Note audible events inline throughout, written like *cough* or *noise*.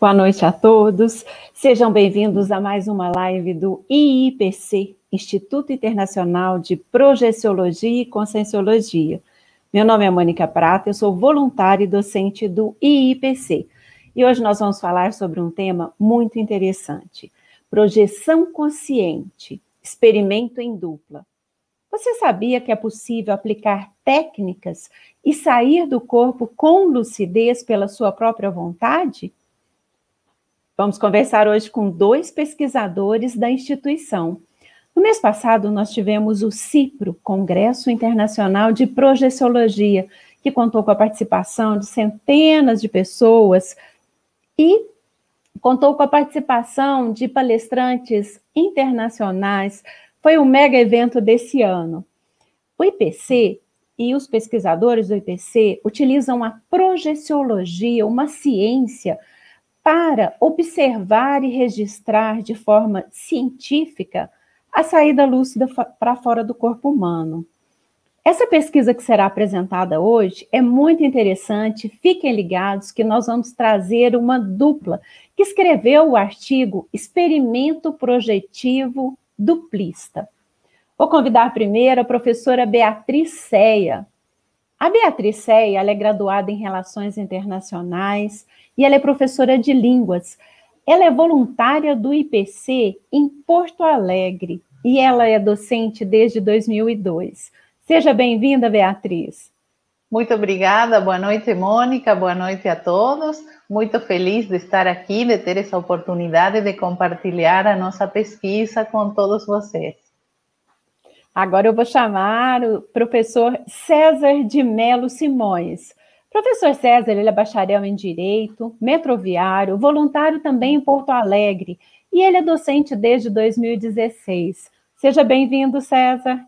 Boa noite a todos. Sejam bem-vindos a mais uma live do IIPC, Instituto Internacional de Projeciologia e Conscienciologia. Meu nome é Mônica Prata, eu sou voluntária e docente do IIPC. E hoje nós vamos falar sobre um tema muito interessante: projeção consciente, experimento em dupla. Você sabia que é possível aplicar técnicas e sair do corpo com lucidez pela sua própria vontade? Vamos conversar hoje com dois pesquisadores da instituição. No mês passado, nós tivemos o CIPRO, Congresso Internacional de Projeciologia, que contou com a participação de centenas de pessoas e contou com a participação de palestrantes internacionais. Foi um mega evento desse ano. O IPC e os pesquisadores do IPC utilizam a projeciologia, uma ciência para observar e registrar de forma científica a saída lúcida para fora do corpo humano. Essa pesquisa que será apresentada hoje é muito interessante. Fiquem ligados que nós vamos trazer uma dupla que escreveu o artigo Experimento Projetivo Duplista. Vou convidar primeiro a professora Beatriz Ceia. A Beatriz Ceia é graduada em Relações Internacionais, e ela é professora de línguas. Ela é voluntária do IPC em Porto Alegre e ela é docente desde 2002. Seja bem-vinda, Beatriz. Muito obrigada, boa noite, Mônica, boa noite a todos. Muito feliz de estar aqui, de ter essa oportunidade de compartilhar a nossa pesquisa com todos vocês. Agora eu vou chamar o professor César de Melo Simões. Professor César, ele é bacharel em Direito, metroviário, voluntário também em Porto Alegre, e ele é docente desde 2016. Seja bem-vindo, César.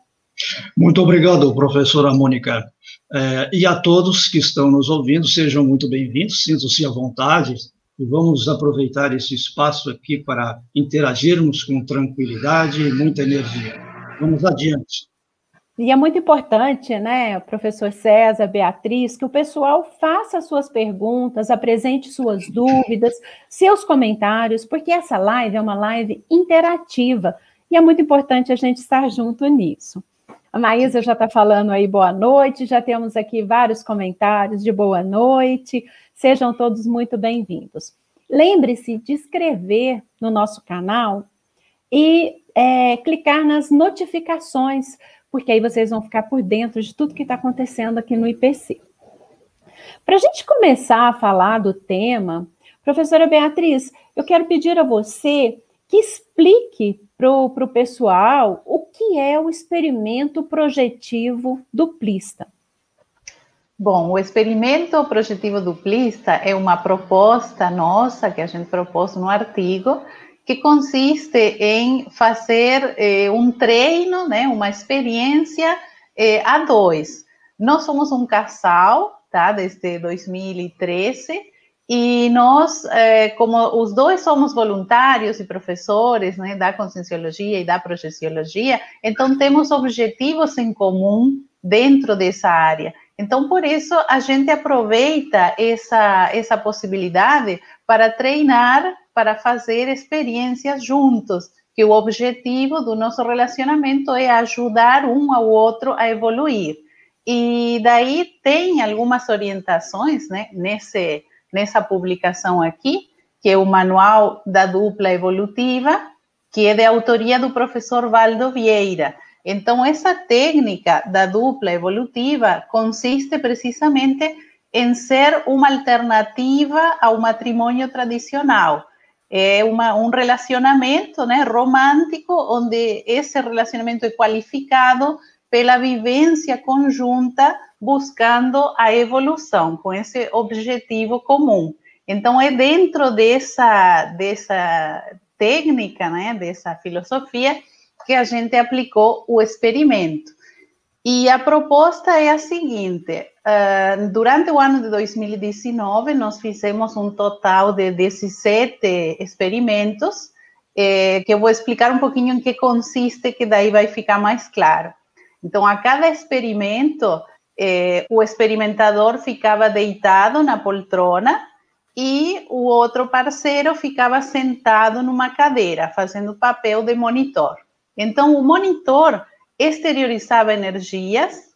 Muito obrigado, professora Mônica. É, e a todos que estão nos ouvindo, sejam muito bem-vindos, sintam-se à vontade, e vamos aproveitar esse espaço aqui para interagirmos com tranquilidade e muita energia. Vamos adiante. E é muito importante, né, professor César, Beatriz, que o pessoal faça suas perguntas, apresente suas dúvidas, seus comentários, porque essa live é uma live interativa e é muito importante a gente estar junto nisso. A Maísa já está falando aí boa noite, já temos aqui vários comentários de boa noite, sejam todos muito bem-vindos. Lembre-se de inscrever no nosso canal e é, clicar nas notificações porque aí vocês vão ficar por dentro de tudo que está acontecendo aqui no IPC. Para a gente começar a falar do tema, professora Beatriz, eu quero pedir a você que explique para o pessoal o que é o experimento projetivo duplista. Bom, o experimento projetivo duplista é uma proposta nossa que a gente propôs no artigo que consiste em fazer eh, um treino, né, uma experiência eh, a dois. Nós somos um casal, tá, desde 2013, e nós, eh, como os dois somos voluntários e professores né, da conscienciologia e da projeciologia, então temos objetivos em comum dentro dessa área. Então, por isso, a gente aproveita essa, essa possibilidade para treinar para fazer experiências juntos, que o objetivo do nosso relacionamento é ajudar um ao outro a evoluir. E daí tem algumas orientações, né, nesse, nessa publicação aqui, que é o Manual da Dupla Evolutiva, que é de autoria do professor Valdo Vieira. Então, essa técnica da dupla evolutiva consiste precisamente em ser uma alternativa ao matrimônio tradicional é uma, um relacionamento né, romântico, onde esse relacionamento é qualificado pela vivência conjunta, buscando a evolução, com esse objetivo comum. Então, é dentro dessa, dessa técnica, né, dessa filosofia, que a gente aplicou o experimento. E a proposta é a seguinte: uh, durante o ano de 2019, nós fizemos um total de 17 experimentos, eh, que eu vou explicar um pouquinho em que consiste, que daí vai ficar mais claro. Então, a cada experimento, eh, o experimentador ficava deitado na poltrona e o outro parceiro ficava sentado numa cadeira, fazendo papel de monitor. Então, o monitor exteriorizava energias,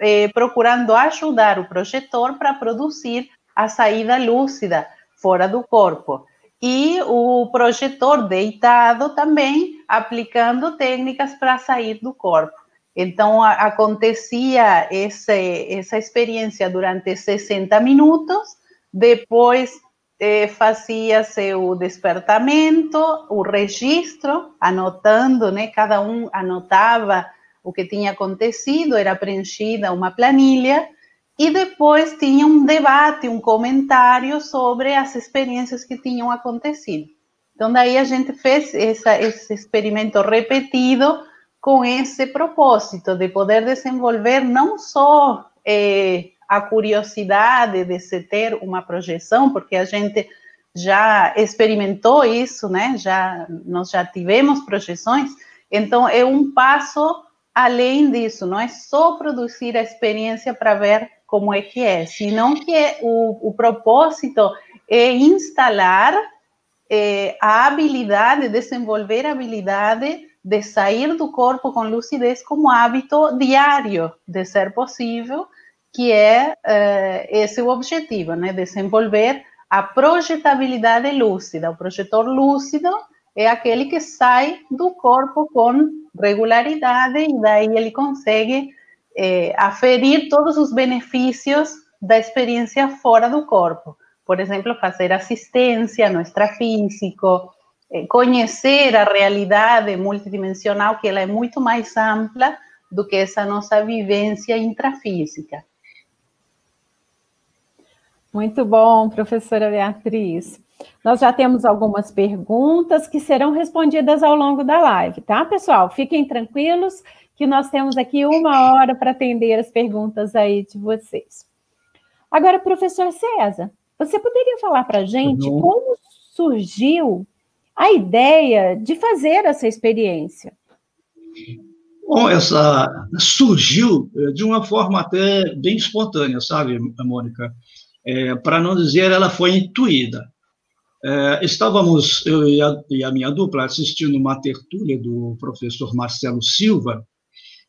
eh, procurando ajudar o projetor para produzir a saída lúcida fora do corpo. E o projetor deitado também aplicando técnicas para sair do corpo. Então, a, acontecia esse, essa experiência durante 60 minutos, depois eh, fazia-se o despertamento, o registro, anotando, né? Cada um anotava o que tinha acontecido, era preenchida uma planilha, e depois tinha um debate, um comentário sobre as experiências que tinham acontecido. Então, daí a gente fez essa, esse experimento repetido com esse propósito de poder desenvolver não só eh, a curiosidade de se ter uma projeção, porque a gente já experimentou isso, né? Já nós já tivemos projeções, então é um passo além disso, não é só produzir a experiência para ver como é que é, senão que o, o propósito é instalar é, a habilidade, desenvolver a habilidade de sair do corpo com lucidez como hábito diário, de ser possível, que é uh, esse o objetivo, né? Desenvolver a projetabilidade lúcida. O projetor lúcido é aquele que sai do corpo com regularidade e daí ele consegue eh, aferir todos os benefícios da experiência fora do corpo. Por exemplo, fazer assistência no extrafísico, eh, conhecer a realidade multidimensional, que ela é muito mais ampla do que essa nossa vivência intrafísica. Muito bom, professora Beatriz. Nós já temos algumas perguntas que serão respondidas ao longo da live, tá, pessoal? Fiquem tranquilos que nós temos aqui uma hora para atender as perguntas aí de vocês. Agora, professor César, você poderia falar para a gente uhum. como surgiu a ideia de fazer essa experiência? Bom, essa surgiu de uma forma até bem espontânea, sabe, Mônica? é, para não dizer ela foi intuída. É, estávamos, eu e a, e a, minha dupla, assistindo uma tertúlia do professor Marcelo Silva,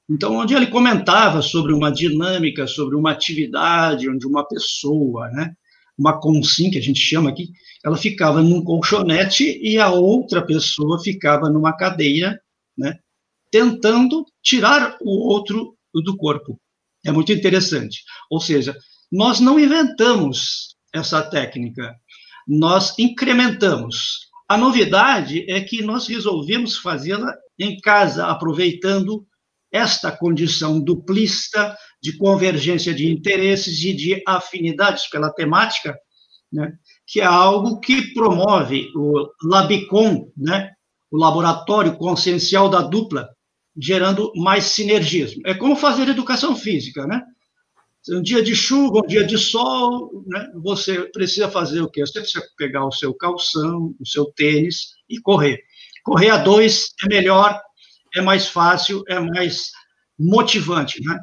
então, onde ele comentava sobre uma dinâmica, sobre uma atividade, onde uma pessoa, né, uma consim, que a gente chama aqui, ela ficava num colchonete e a outra pessoa ficava numa cadeira, né, tentando tirar o outro do corpo. É muito interessante. Ou seja, nós não inventamos essa técnica, nós incrementamos. A novidade é que nós resolvemos fazê-la em casa, aproveitando esta condição duplista de convergência de interesses e de afinidades pela temática, né, que é algo que promove o Labicon, né, o laboratório consciencial da dupla, gerando mais sinergismo. É como fazer educação física, né? Um dia de chuva, um dia de sol, né, você precisa fazer o quê? Você precisa pegar o seu calção, o seu tênis e correr. Correr a dois é melhor, é mais fácil, é mais motivante, né?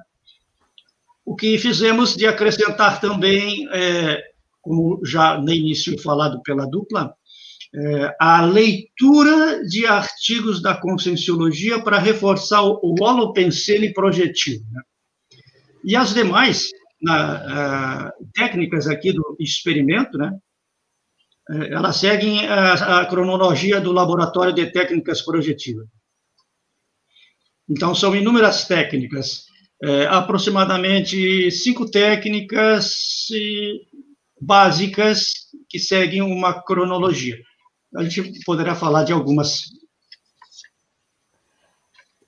O que fizemos de acrescentar também, é, como já no início falado pela dupla, é, a leitura de artigos da conscienciologia para reforçar o, o holopensene projetivo. Né? E as demais na, uh, técnicas aqui do experimento, né, eh, elas seguem a, a, cronologia do Laboratório de Técnicas Projetivas. Então, são inúmeras técnicas, é, aproximadamente cinco técnicas básicas que seguem uma cronologia. A gente poderá falar de algumas.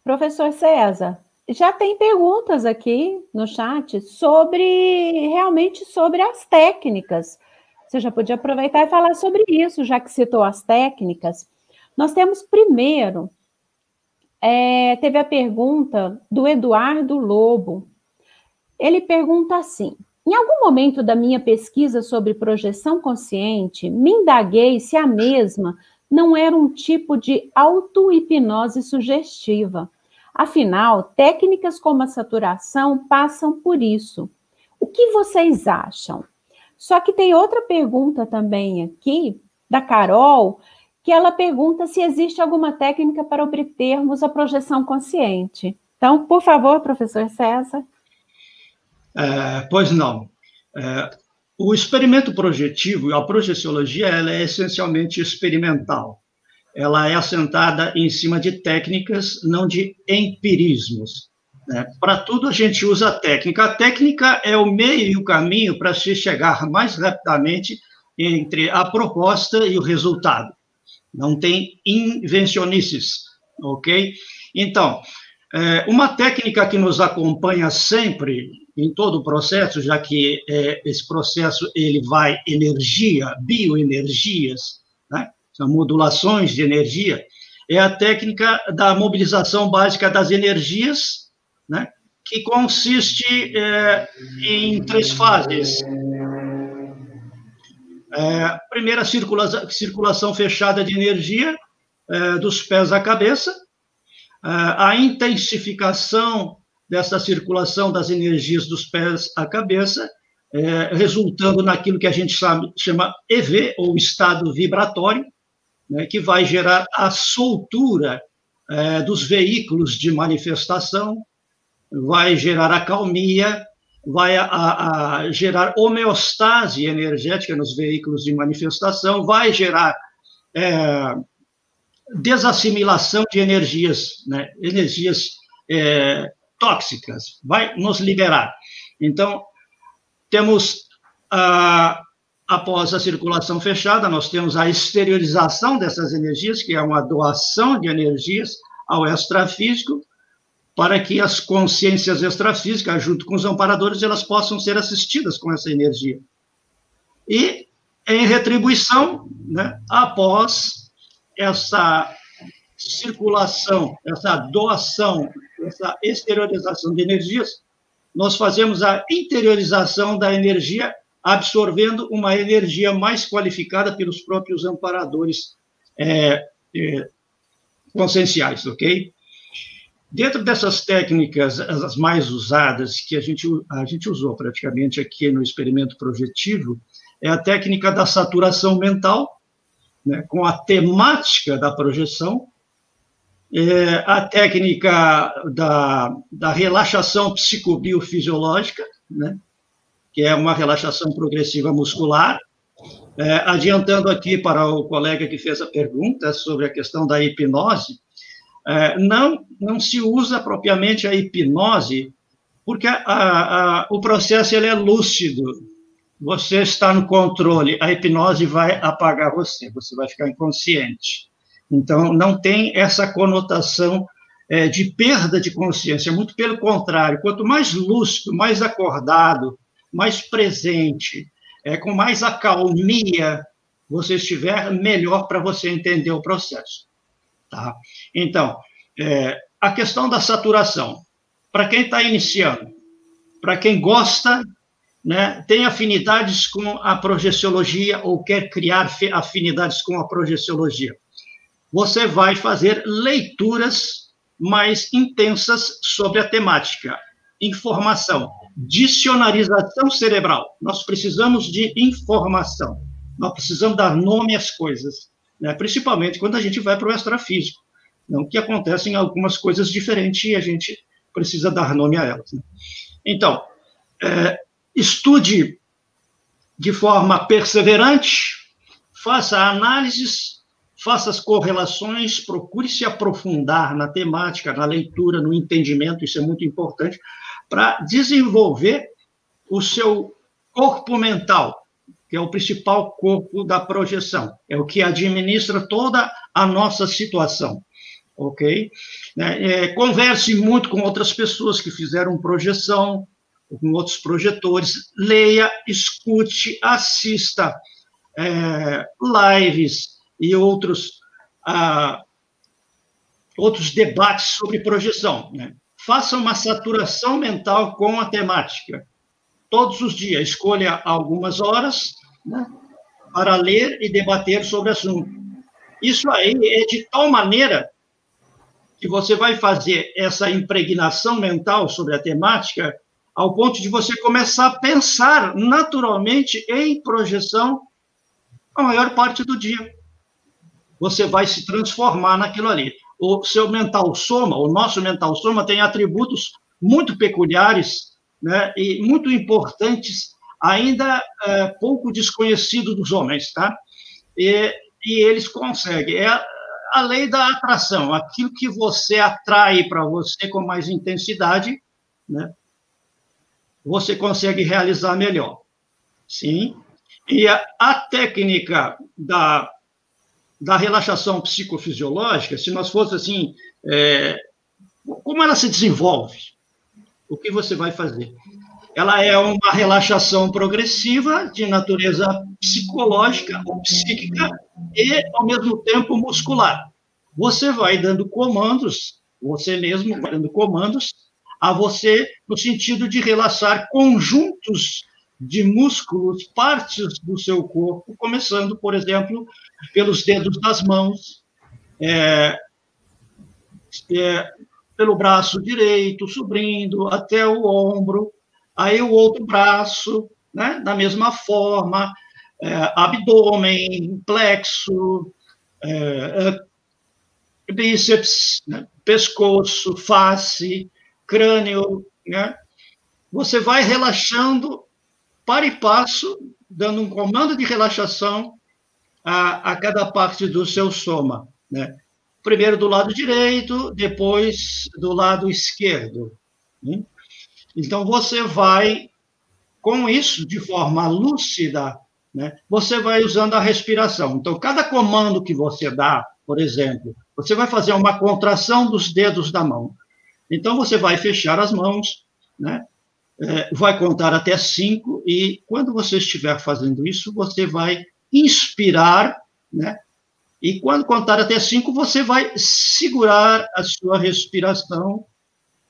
Professor César, já tem perguntas aqui no chat sobre realmente sobre as técnicas. Você já podia aproveitar e falar sobre isso, já que citou as técnicas. Nós temos primeiro, é, teve a pergunta do Eduardo Lobo. Ele pergunta assim: em algum momento da minha pesquisa sobre projeção consciente, me indaguei se a mesma não era um tipo de auto-hipnose sugestiva Afinal, técnicas como a saturação passam por isso. O que vocês acham? Só que tem outra pergunta também aqui, da Carol, que ela pergunta se existe alguma técnica para obtermos a projeção consciente. Então, por favor, professor César. É, pois não. É, o experimento projetivo, a projeciologia, ela é essencialmente experimental. Ela é assentada em cima de técnicas, não de empirismos. Né? Para tudo a gente usa a técnica. A técnica é o meio e o caminho para se chegar mais rapidamente entre a proposta e o resultado. Não tem invencionices, ok? Então, é, uma técnica que nos acompanha sempre em todo o processo, já que é, esse processo ele vai energia, bioenergias? São modulações de energia, é a técnica da mobilização básica das energias, né? que consiste é, em três fases. É, primeira circulação, circulação fechada de energia é, dos pés à cabeça, é, a intensificação dessa circulação das energias dos pés à cabeça, é, resultando naquilo que a gente sabe, chama EV, ou estado vibratório, né, que vai gerar a soltura é, dos veículos de manifestação, vai gerar a calmia, vai a, a, gerar homeostase energética nos veículos de manifestação, vai gerar é, desassimilação de energias, né, energias é, tóxicas, vai nos liberar. Então, temos, a, após a circulação fechada, nós temos a exteriorização dessas energias, que é uma doação de energias ao extrafísico, para que as consciências extrafísicas, junto com os amparadores, elas possam ser assistidas com essa energia. E, em retribuição, né, após essa circulação, essa doação essa exteriorização de energias, nós fazemos a interiorização da energia, absorvendo uma energia mais qualificada pelos próprios amparadores é, é, conscienciais, ok? Dentro dessas técnicas, as mais usadas, que a gente, a gente usou praticamente aqui no experimento projetivo, é a técnica da saturação mental, né, com a temática da projeção, é, a técnica da, da relaxação psicobiofisiológica, né, que é uma relaxação progressiva muscular. É, adiantando aqui para o colega que fez a pergunta sobre a questão da hipnose, é, não, não se usa propriamente a hipnose, porque a, a, o processo ele é lúcido, você está no controle, a hipnose vai apagar você, você vai ficar inconsciente. Então, não tem essa conotação é, de perda de consciência, muito pelo contrário, quanto mais lúcido, mais acordado, mais presente, é, com mais acalmia você estiver, melhor para você entender o processo. Tá? Então, é, a questão da saturação, para quem está iniciando, para quem gosta, né, tem afinidades com a projeciologia ou quer criar afinidades com a projeciologia você vai fazer leituras mais intensas sobre a temática. Informação, dicionarização cerebral. Nós precisamos de informação. Nós precisamos dar nome às coisas, né? principalmente quando a gente vai para o extrafísico. Não que acontecem algumas coisas diferentes e a gente precisa dar nome a elas. Né? Então, é, estude de forma perseverante, faça análises faça as correlações, procure se aprofundar na temática, na leitura, no entendimento, isso é muito importante, para desenvolver o seu corpo mental, que é o principal corpo da projeção, é o que administra toda a nossa situação, ok? É, é, converse muito com outras pessoas que fizeram projeção, com outros projetores, leia, escute, assista é, lives, e outros, ah, outros debates sobre projeção. Né? Faça uma saturação mental com a temática. Todos os dias, escolha algumas horas né, para ler e debater sobre o assunto. Isso aí é de tal maneira que você vai fazer essa impregnação mental sobre a temática ao ponto de você começar a pensar naturalmente em projeção a maior parte do dia. Você vai se transformar naquilo ali. O seu mental soma, o nosso mental soma, tem atributos muito peculiares né, e muito importantes, ainda é, pouco desconhecidos dos homens, tá? E, e eles conseguem. É a lei da atração, aquilo que você atrai para você com mais intensidade, né? Você consegue realizar melhor. Sim. E a, a técnica da, da relaxação psicofisiológica, se nós fosse assim, é, como ela se desenvolve? O que você vai fazer? Ela é uma relaxação progressiva de natureza psicológica ou psíquica e, ao mesmo tempo, muscular. Você vai dando comandos, você mesmo vai dando comandos a você no sentido de relaxar conjuntos de músculos, partes do seu corpo, começando, por exemplo, pelos dedos das mãos, é, é, pelo braço direito, subindo até o ombro, aí o outro braço, né, da mesma forma, é, abdômen, plexo, é, é, bíceps, né, pescoço, face, crânio, né? Você vai relaxando para e passo, dando um comando de relaxação a, a cada parte do seu soma, né? Primeiro do lado direito, depois do lado esquerdo. Né? Então, você vai, com isso, de forma lúcida, né, você vai usando a respiração. Então, cada comando que você dá, por exemplo, você vai fazer uma contração dos dedos da mão. Então, você vai fechar as mãos, né, é, vai contar até cinco, e quando você estiver fazendo isso, você vai inspirar, né, e quando contar até cinco, você vai segurar a sua respiração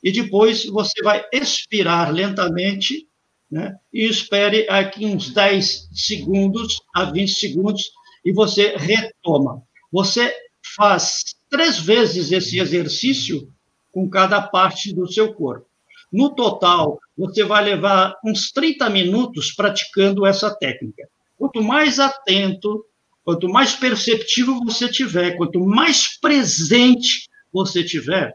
e depois você vai expirar lentamente, né? E espere aqui uns 10 segundos a 20 segundos e você retoma. Você faz três vezes esse exercício com cada parte do seu corpo. No total, você vai levar uns 30 minutos praticando essa técnica. Quanto mais atento, quanto mais perceptivo você tiver, quanto mais presente você tiver,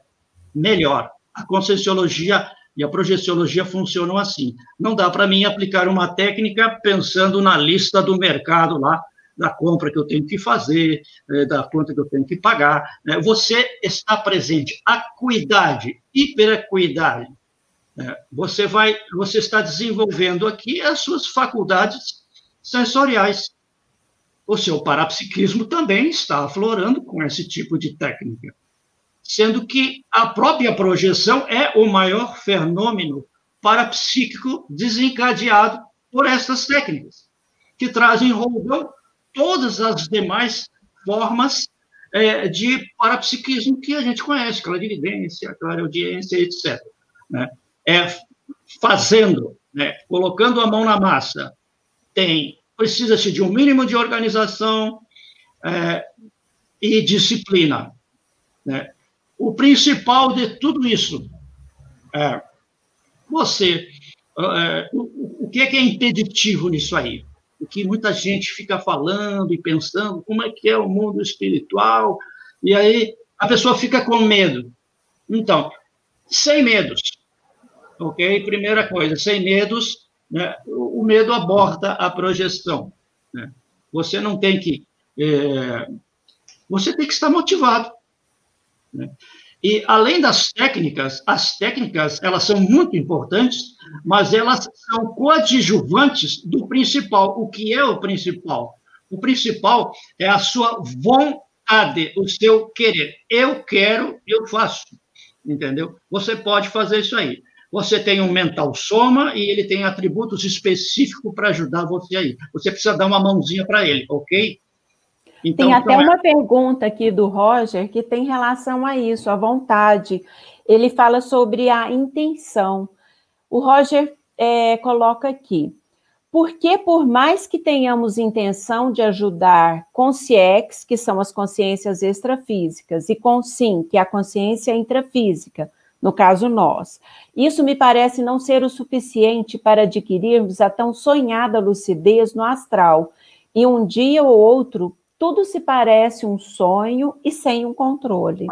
melhor a conscienciologia e a projeciologia funcionam assim. Não dá para mim aplicar uma técnica pensando na lista do mercado lá, da compra que eu tenho que fazer, é, da conta que eu tenho que pagar. Né? Você está presente. Acuidade, hiperacuidade. Né? Você vai, você está desenvolvendo aqui as suas faculdades sensoriais. O seu parapsiquismo também está aflorando com esse tipo de técnica sendo que a própria projeção é o maior fenômeno parapsíquico desencadeado por essas técnicas, que trazem roldão todas as demais formas é, de parapsiquismo que a gente conhece, clarividência, clareaudiência, etc. Né? É fazendo, né? colocando a mão na massa, tem precisa-se de um mínimo de organização é, e disciplina. Né? O principal de tudo isso é você. É, o, o que é que é impeditivo nisso aí? O que muita gente fica falando e pensando, como é que é o mundo espiritual, e aí a pessoa fica com medo. Então, sem medos, ok? Primeira coisa, sem medos, né? o, medo aborta a projeção. Né? Você não tem que. É, você tem que estar motivado. Né? E além das técnicas, as técnicas elas são muito importantes, mas elas são coadjuvantes do principal. O que é o principal? O principal é a sua vontade, o seu querer. Eu quero, eu faço. Entendeu? Você pode fazer isso aí. Você tem um mental soma e ele tem atributos específicos para ajudar você aí. Você precisa dar uma mãozinha para ele, ok? Então, tem até então, uma pergunta aqui do Roger que tem relação a isso, a vontade. Ele fala sobre a intenção. O Roger é, coloca aqui. Porque, por mais que tenhamos intenção de ajudar consciex, que são as consciências extrafísicas, e consim, que é a consciência intrafísica, no caso nós. Isso me parece não ser o suficiente para adquirirmos a tão sonhada lucidez no astral. E um dia ou outro, tudo se parece um sonho e sem um controle.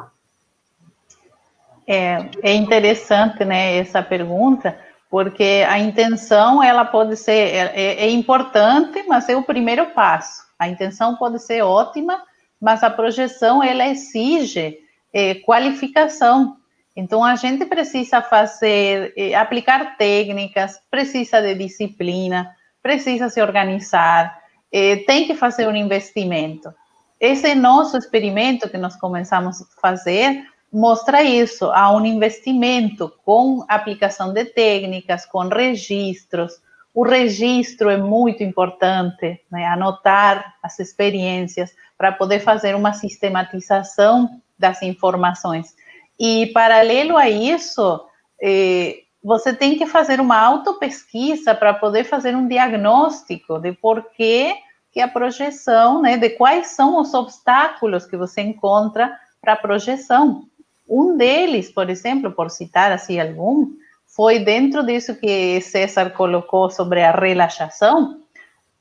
É, é interessante, né, essa pergunta, porque a intenção, ela pode ser, é, é, é importante, mas é o primeiro passo. A intenção pode ser ótima, mas a projeção, ela exige é, qualificação. Então, a gente precisa fazer, é, aplicar técnicas, precisa de disciplina, precisa se organizar, é, tem que fazer um investimento. Esse nosso experimento que nós começamos a fazer mostra isso, há um investimento com aplicação de técnicas, com registros. O registro é muito importante, né? anotar as experiências para poder fazer uma sistematização das informações. E, paralelo a isso, eh, você tem que fazer uma autopesquisa para poder fazer um diagnóstico de por que, que a projeção, né, de quais são os obstáculos que você encontra para a projeção. Um deles, por exemplo, por citar assim algum, foi dentro disso que César colocou sobre a relaxação.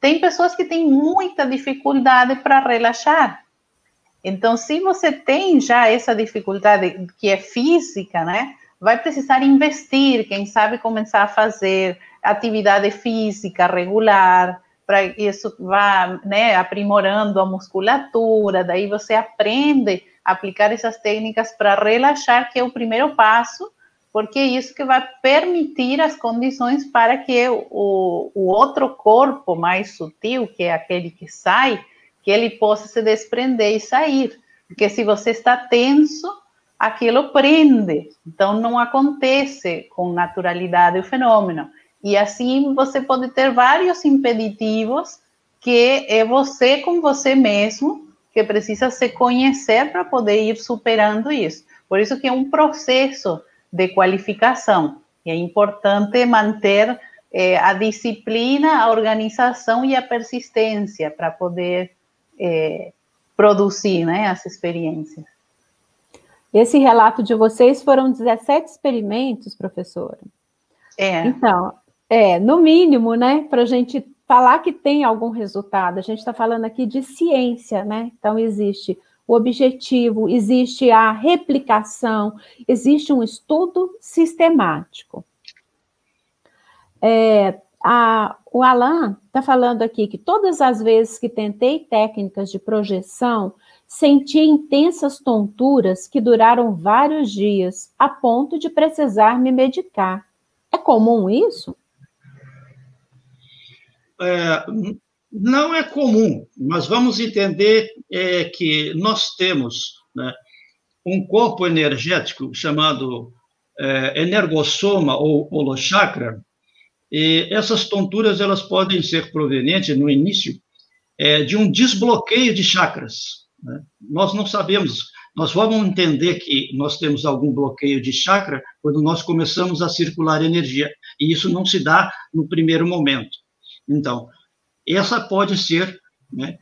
Tem pessoas que têm muita dificuldade para relaxar. Então, se você tem já essa dificuldade que é física, né, vai precisar investir, quem sabe começar a fazer atividade física regular, para isso vá né, aprimorando a musculatura, daí você aprende aplicar essas técnicas para relaxar, que é o primeiro passo, porque é isso que vai permitir as condições para que o, o outro corpo mais sutil, que é aquele que sai, que ele possa se desprender e sair. Porque se você está tenso, aquilo prende. Então, não acontece com naturalidade o fenômeno. E assim você pode ter vários impeditivos que é você com você mesmo que precisa se conhecer para poder ir superando isso. Por isso que é um processo de qualificação. E é importante manter eh, a disciplina, a organização e a persistência para poder eh, produzir né, as experiências. Esse relato de vocês foram 17 experimentos, professora. É. Então, é, no mínimo, né, para a gente falar que tem algum resultado, a gente está falando aqui de ciência, né? Então, existe o objetivo, existe a replicação, existe um estudo sistemático. É, a, o Alan está falando aqui que todas as vezes que tentei técnicas de projeção, senti intensas tonturas que duraram vários dias, a ponto de precisar me medicar. É comum isso? é, não é comum, mas vamos entender é, que nós temos né, um corpo energético chamado é, energossoma ou holochakra, e essas tonturas elas podem ser provenientes, no início, é, de um desbloqueio de chakras. Né? Nós não sabemos, nós vamos entender que nós temos algum bloqueio de chakra quando nós começamos a circular energia, e isso não se dá no primeiro momento. Então, essa pode ser né,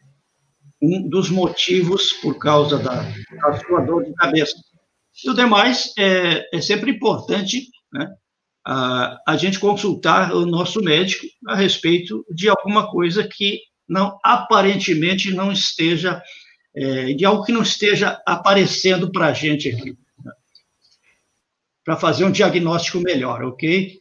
um dos motivos por causa da, da sua dor de cabeça. E o demais, é, é sempre importante né, a, gente consultar o nosso médico a respeito de alguma coisa que não aparentemente não esteja, é, de algo que não esteja aparecendo para a gente aqui, né, para fazer um diagnóstico melhor, ok?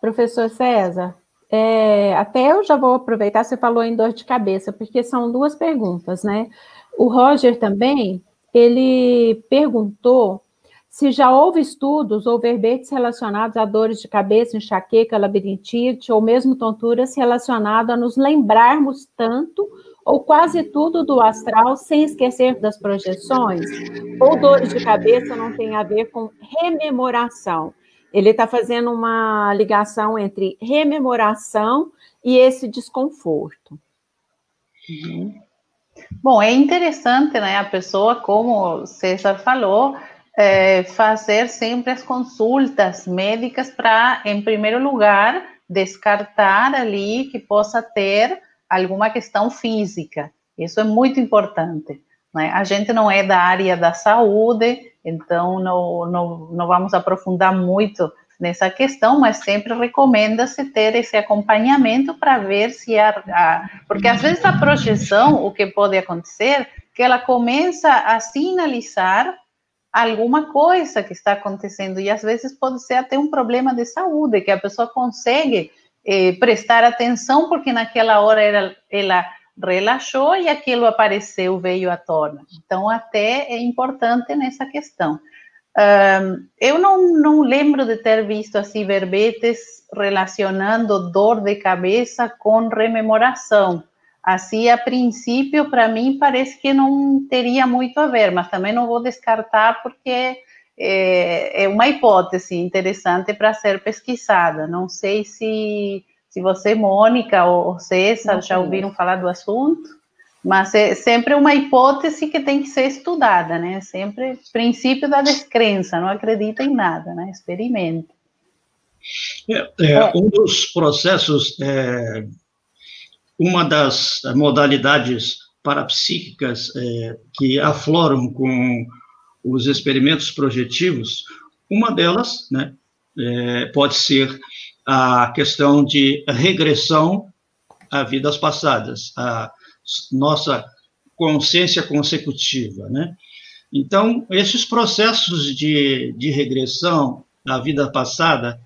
Professor César, é, até eu já vou aproveitar, você falou em dor de cabeça, porque são duas perguntas, né? O Roger também, ele perguntou se já houve estudos ou verbetes relacionados a dores de cabeça, enxaqueca, labirintite ou mesmo tonturas relacionadas a nos lembrarmos tanto ou quase tudo do astral sem esquecer das projeções? Ou dores de cabeça não tem a ver com rememoração? Ele está fazendo uma ligação entre rememoração e esse desconforto. Uhum. Bom, é interessante, né? A pessoa, como César falou, é, fazer sempre as consultas médicas para, em primeiro lugar, descartar ali que possa ter alguma questão física. Isso é muito importante. Né? A gente não é da área da saúde, então não, não, não vamos aprofundar muito nessa questão, mas sempre recomenda-se ter esse acompanhamento para ver se a, a, porque às vezes a projeção, o que pode acontecer, que ela começa a sinalizar alguma coisa que está acontecendo e às vezes pode ser até um problema de saúde que a pessoa consegue eh, prestar atenção porque naquela hora ela, ela relaxou e aquilo apareceu, veio à tona. Então, até é importante nessa questão. Um, eu não, não lembro de ter visto assim verbetes relacionando dor de cabeça com rememoração. Assim, a princípio, para mim, parece que não teria muito a ver, mas também não vou descartar porque é, é uma hipótese interessante para ser pesquisada. Não sei se se você, Mônica ou César, já ouviram falar do assunto, mas é sempre uma hipótese que tem que ser estudada, né? Sempre princípio da descrença, não acredita em nada, né? Experimenta. É, é, um dos processos, é, uma das modalidades parapsíquicas é, que afloram com os experimentos projetivos, uma delas, né, é, pode ser a questão de regressão a vidas passadas, a nossa consciência consecutiva, né? Então, esses processos de, de regressão à vida passada,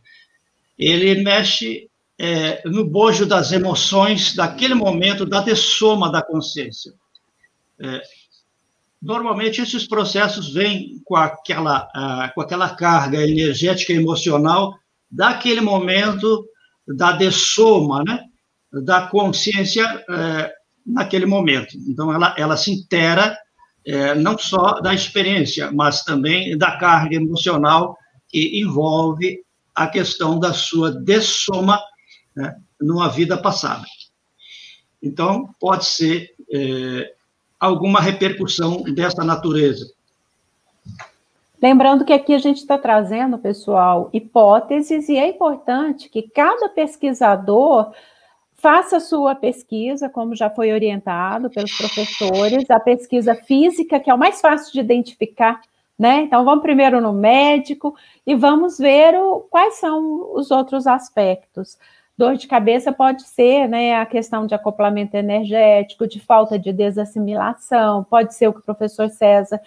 ele mexe é, no bojo das emoções daquele momento da dessoma da consciência. É, normalmente, esses processos vêm com aquela, a, com aquela carga energética e emocional daquele momento da dessoma, né, da consciência é, naquele momento. Então, ela, ela se intera é, não só da experiência, mas também da carga emocional que envolve a questão da sua dessoma né, numa vida passada. Então, pode ser é, alguma repercussão dessa natureza. Lembrando que aqui a gente está trazendo, pessoal, hipóteses, e é importante que cada pesquisador faça sua pesquisa, como já foi orientado pelos professores, a pesquisa física, que é o mais fácil de identificar, né? Então, vamos primeiro no médico e vamos ver o, quais são os outros aspectos. Dor de cabeça pode ser né, a questão de acoplamento energético, de falta de desassimilação, pode ser o que o professor César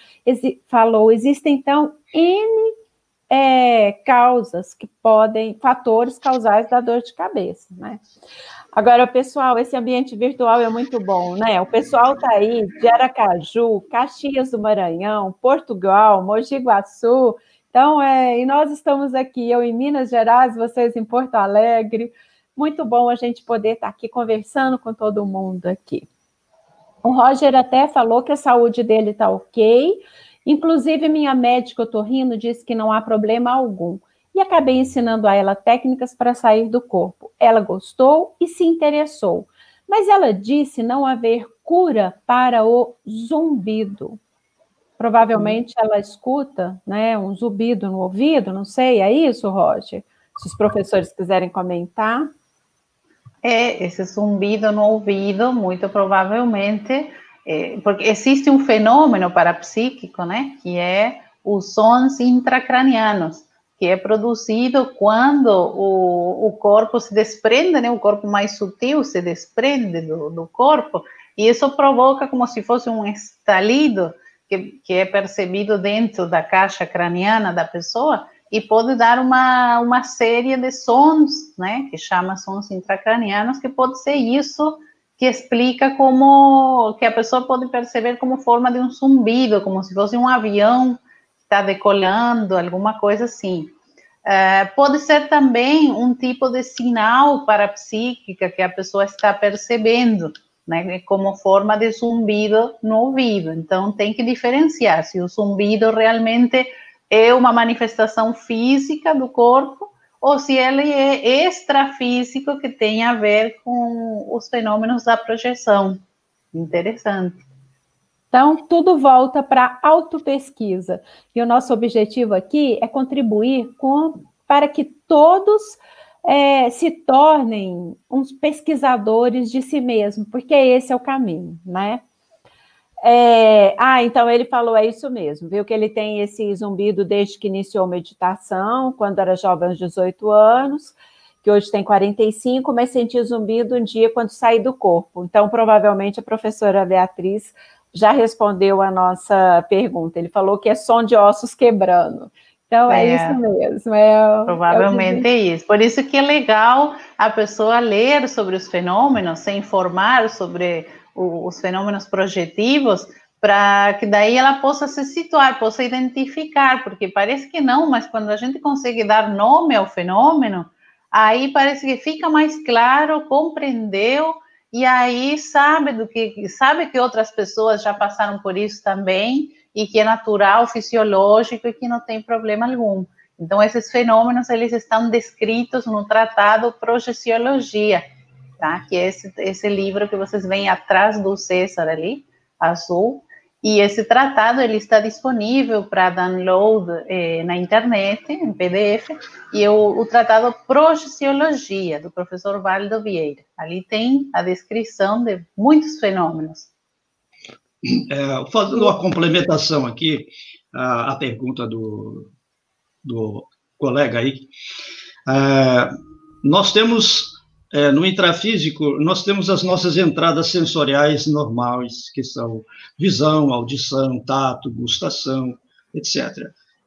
falou. Existem, então, N é, causas que podem, fatores causais da dor de cabeça, né? Agora, pessoal, esse ambiente virtual é muito bom, né? O pessoal está aí de Aracaju, Caxias do Maranhão, Portugal, Mogi Guaçu. Então, é, e nós estamos aqui, eu em Minas Gerais, vocês em Porto Alegre. Muito bom a gente poder estar aqui conversando com todo mundo aqui. O Roger até falou que a saúde dele está ok. Inclusive, minha médica otorrino disse que não há problema algum. E acabei ensinando a ela técnicas para sair do corpo. Ela gostou e se interessou. Mas ela disse não haver cura para o zumbido. Provavelmente ela escuta né, um zumbido no ouvido, não sei, é isso, Roger? Se os professores quiserem comentar é esse zumbido no ouvido, muito provavelmente, é, porque existe um fenômeno parapsíquico, né, que é os sons intracranianos, que é produzido quando o, o corpo se desprende, né, o corpo mais sutil se desprende do, do corpo, e isso provoca como se fosse um estalido que, que é percebido dentro da caixa craniana da pessoa, e pode dar uma, uma série de sons, né, que chama sons intracranianos, que pode ser isso que explica como, que a pessoa pode perceber como forma de um zumbido, como se fosse um avião que está decolando, alguma coisa assim. Uh, pode ser também um tipo de sinal parapsíquica que a pessoa está percebendo, né, como forma de zumbido no ouvido. Então, tem que diferenciar se o zumbido realmente é uma manifestação física do corpo ou se ele é extrafísico que tem a ver com os fenômenos da projeção. Interessante. Então, tudo volta para a autopesquisa. E o nosso objetivo aqui é contribuir com, para que todos é, se tornem uns pesquisadores de si mesmo, porque esse é o caminho, né? É, ah, então ele falou, é isso mesmo, viu que ele tem esse zumbido desde que iniciou meditação, quando era jovem, aos 18 anos, que hoje tem 45, mas sentiu zumbido um dia quando saí do corpo. Então, provavelmente, a professora Beatriz já respondeu a nossa pergunta. Ele falou que é som de ossos quebrando. Então, é, é isso mesmo. É, provavelmente é, é isso. Por isso que é legal a pessoa ler sobre os fenômenos, se informar sobre os fenômenos projetivos, para que daí ela possa se situar, possa identificar, porque parece que não, mas quando a gente consegue dar nome ao fenômeno, aí parece que fica mais claro, compreendeu e aí sabe do que sabe que outras pessoas já passaram por isso também e que é natural, fisiológico e que não tem problema algum. Então esses fenômenos eles estão descritos no tratado Projeciologia, tá? Que é esse, esse livro que vocês veem atrás do César ali, azul. E esse tratado ele está disponível para download eh, na internet, em PDF, e é o, o tratado Projeciologia, do professor Valdo Vieira. Ali tem a descrição de muitos fenômenos. É, fazendo uma complementação aqui, a, a pergunta do, do colega aí, é, nós temos é, no intrafísico, nós temos as nossas entradas sensoriais normais, que são visão, audição, tato, gustação, etc.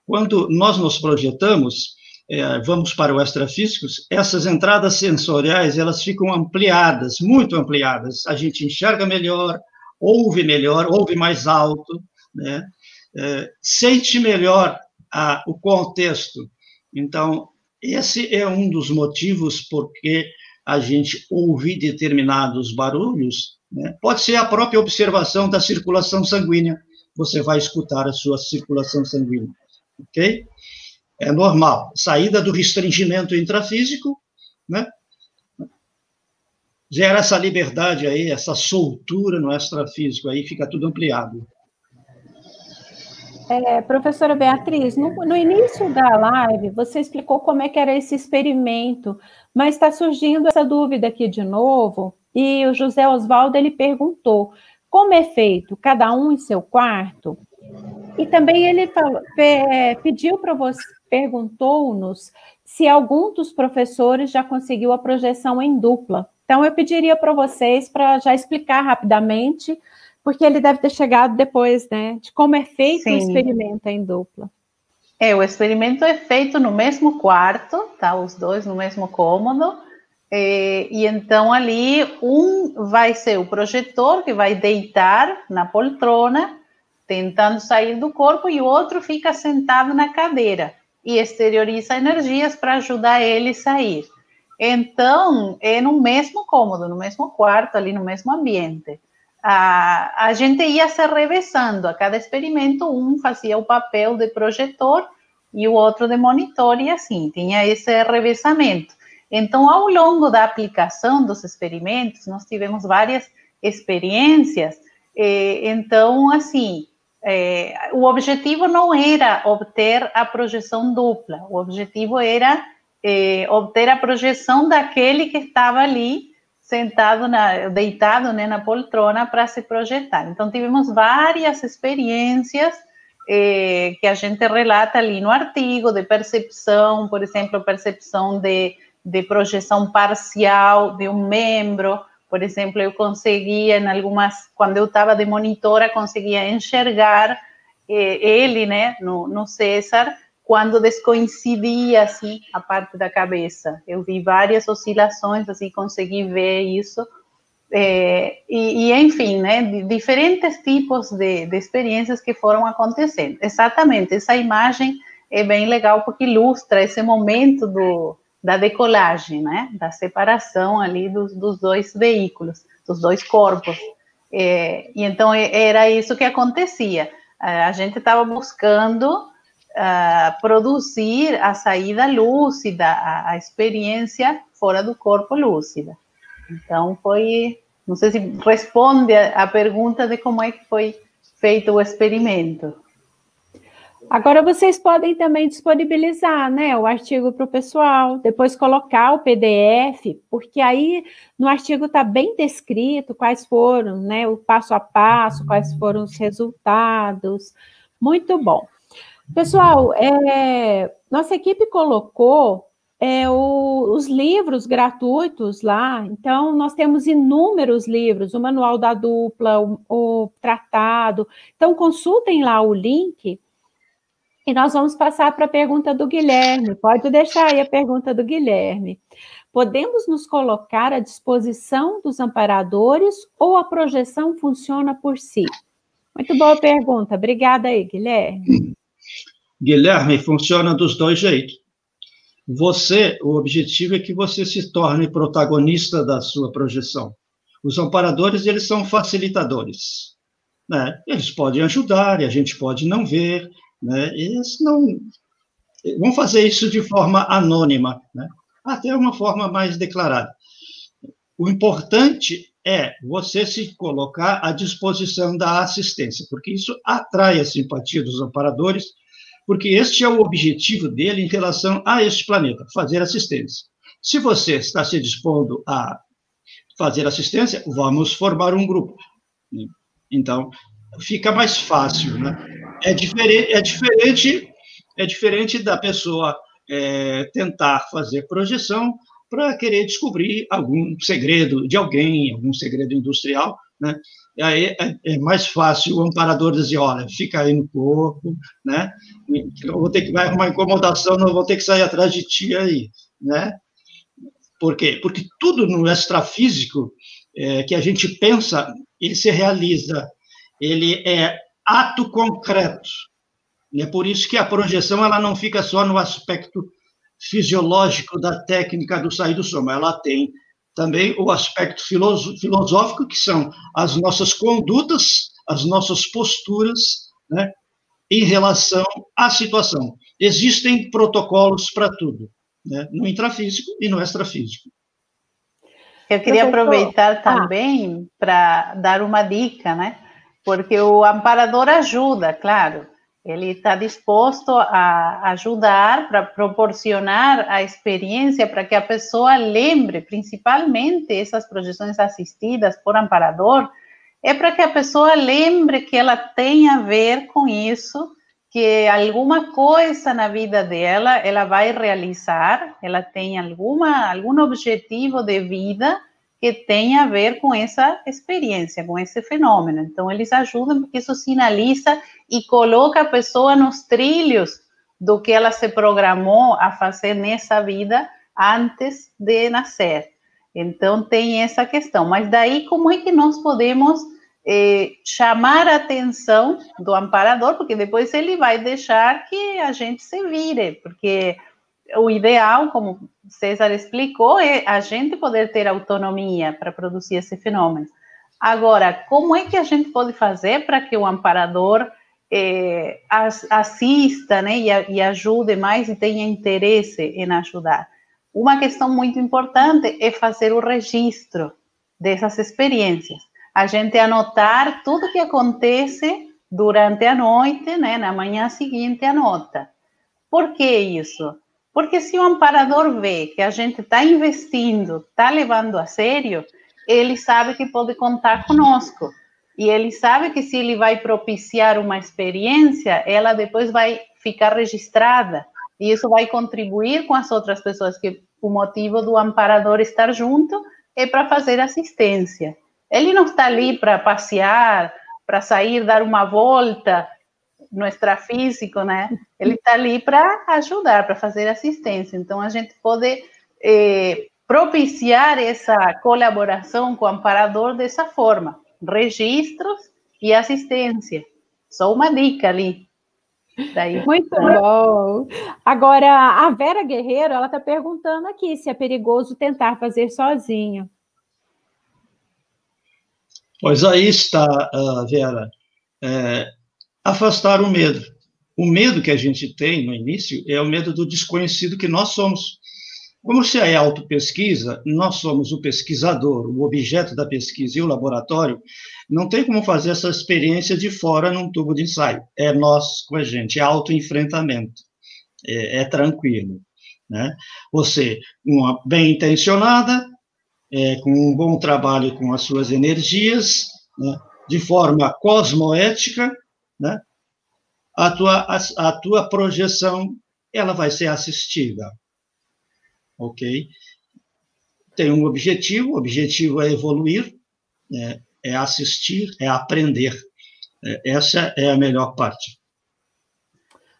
Quando nós nos projetamos, é, vamos para o extrafísicos, essas entradas sensoriais, elas ficam ampliadas, muito ampliadas. A gente enxerga melhor, ouve melhor, ouve mais alto, né? É, sente melhor a, o contexto. Então, esse é um dos motivos porque a gente ouvir determinados barulhos, né? pode ser a própria observação da circulação sanguínea, você vai escutar a sua circulação sanguínea, ok? É normal. Saída do restringimento intrafísico, né? Gera essa liberdade aí, essa soltura no extrafísico, aí fica tudo ampliado. É, professora Beatriz, no, no, início da live, você explicou como é que era esse experimento, mas está surgindo essa dúvida aqui de novo, e o José Oswaldo, ele perguntou, como é feito, cada um em seu quarto? E também ele falou, pediu para você, perguntou-nos se algum dos professores já conseguiu a projeção em dupla. Então, eu pediria para vocês para já explicar rapidamente porque ele deve ter chegado depois, né, de como é feito Sim. o experimento em dupla. É, o experimento é feito no mesmo quarto, tá? Os dois no mesmo cômodo. É, e então ali um vai ser o projetor que vai deitar na poltrona, tentando sair do corpo, e o outro fica sentado na cadeira e exterioriza energias para ajudar ele a sair. Então, é no mesmo cômodo, no mesmo quarto, ali no mesmo ambiente a, a gente ia se revezando. A cada experimento, um fazia o papel de projetor e o outro de monitor, e assim, tinha esse revezamento. Então, ao longo da aplicação dos experimentos, nós tivemos várias experiências. então, assim, é, o objetivo não era obter a projeção dupla, o objetivo era é, obter a projeção daquele que estava ali sentado, na, deitado né, na poltrona para se projetar. Então, tivemos várias experiências eh, que a gente relata ali no artigo, de percepção, por exemplo, percepção de, de projeção parcial de um membro. Por exemplo, eu conseguia, em algumas, quando eu estava de monitora, conseguia enxergar eh, ele, né, no, no César, quando descoincidia assim a parte da cabeça. Eu vi várias oscilações, assim, consegui ver isso. É, e, e, enfim, né, diferentes tipos de, de experiências que foram acontecendo. Exatamente, essa imagem é bem legal porque ilustra esse momento do, da decolagem, né, da separação ali dos, dos dois veículos, dos dois corpos. É, e então era isso que acontecia. A gente estava buscando uh, produzir a saída lúcida, a, a, experiência fora do corpo lúcida. Então, foi, não sei se responde a, a pergunta de como é que foi feito o experimento. Agora vocês podem também disponibilizar, né, o artigo para o pessoal, depois colocar o PDF, porque aí no artigo está bem descrito quais foram, né, o passo a passo, quais foram os resultados. Muito bom. Pessoal, é, nossa equipe colocou é, o, os livros gratuitos lá. Então, nós temos inúmeros livros, o Manual da Dupla, o, o Tratado. Então, consultem lá o link e nós vamos passar para a pergunta do Guilherme. Pode deixar aí a pergunta do Guilherme. Podemos nos colocar à disposição dos amparadores ou a projeção funciona por si? Muito boa pergunta. Obrigada aí, Guilherme. Guilherme, funciona dos dois jeitos você, o objetivo é que você se torne protagonista da sua projeção. Os amparadores, eles são facilitadores. Né? Eles podem ajudar, e a gente pode não ver, né? eles não vão fazer isso de forma anônima, né? até uma forma mais declarada. O importante é você se colocar à disposição da assistência, porque isso atrai a simpatia dos amparadores porque este é o objetivo dele em relação a este planeta, fazer assistência. Se você está se dispondo a fazer assistência, vamos formar um grupo. Então, fica mais fácil, né? É diferente, é diferente, é diferente da pessoa é, tentar fazer projeção para querer descobrir algum segredo de alguém, algum segredo industrial, né? E aí é, é, mais fácil o amparador dizer, olha, fica aí no corpo, né? Eu vou ter que vai uma incomodação, não vou ter que sair atrás de ti aí, né? Por quê? Porque tudo no extrafísico é, que a gente pensa, ele se realiza, ele é ato concreto. É por isso que a projeção ela não fica só no aspecto fisiológico da técnica do sair do som, ela tem também o aspecto filosófico, que são as nossas condutas, as nossas posturas, né, em relação à situação. Existem protocolos para tudo, né, no intrafísico e no extrafísico. Eu queria aproveitar ah. também ah. para dar uma dica, né? Porque o amparador ajuda, claro, ele está disposto a ajudar para proporcionar a experiência para que a pessoa lembre, principalmente essas projeções assistidas por amparador, é para que a pessoa lembre que ela tem a ver com isso, que alguma coisa na vida dela ela vai realizar, ela tem alguma algum objetivo de vida que tem a ver com essa experiência, com esse fenômeno. Então, eles ajudam porque isso sinaliza e coloca a pessoa nos trilhos do que ela se programou a fazer nessa vida antes de nascer. Então, tem essa questão. Mas daí, como é que nós podemos eh, chamar a atenção do amparador? Porque depois ele vai deixar que a gente se vire, porque o ideal, como César explicou, é a gente poder ter autonomia para produzir esse fenômeno. Agora, como é que a gente pode fazer para que o amparador é, assista né, e, e ajude mais e tenha interesse em ajudar? Uma questão muito importante é fazer o registro dessas experiências. A gente anotar tudo que acontece durante a noite, né, na manhã seguinte anota. Por que isso? Porque se o amparador vê que a gente está investindo, está levando a sério, ele sabe que pode contar conosco. E ele sabe que se ele vai propiciar uma experiência, ela depois vai ficar registrada. E isso vai contribuir com as outras pessoas, que o motivo do amparador estar junto é para fazer assistência. Ele não está ali para passear, para sair, dar uma volta, extrafísico, né? Ele está ali para ajudar, para fazer assistência. Então, a gente pode eh, propiciar essa colaboração com o amparador dessa forma: registros e assistência. Só uma dica ali. Daí. Muito bom. Agora, a Vera Guerreiro, ela está perguntando aqui se é perigoso tentar fazer sozinho. Pois aí está, uh, Vera. É, afastar o medo. O medo que a gente tem no início é o medo do desconhecido que nós somos. Como se é autopesquisa, nós somos o pesquisador, o objeto da pesquisa e o laboratório, não tem como fazer essa experiência de fora num tubo de ensaio. É nós com a gente, é autoenfrentamento, é, é tranquilo. Né? Você, uma bem intencionada, é, com um bom trabalho com as suas energias, né? de forma cosmoética, né? a, tua, a, a tua projeção ela vai ser assistida ok? Tem um objetivo, o objetivo é evoluir, é, é assistir, é aprender. É, essa é a melhor parte.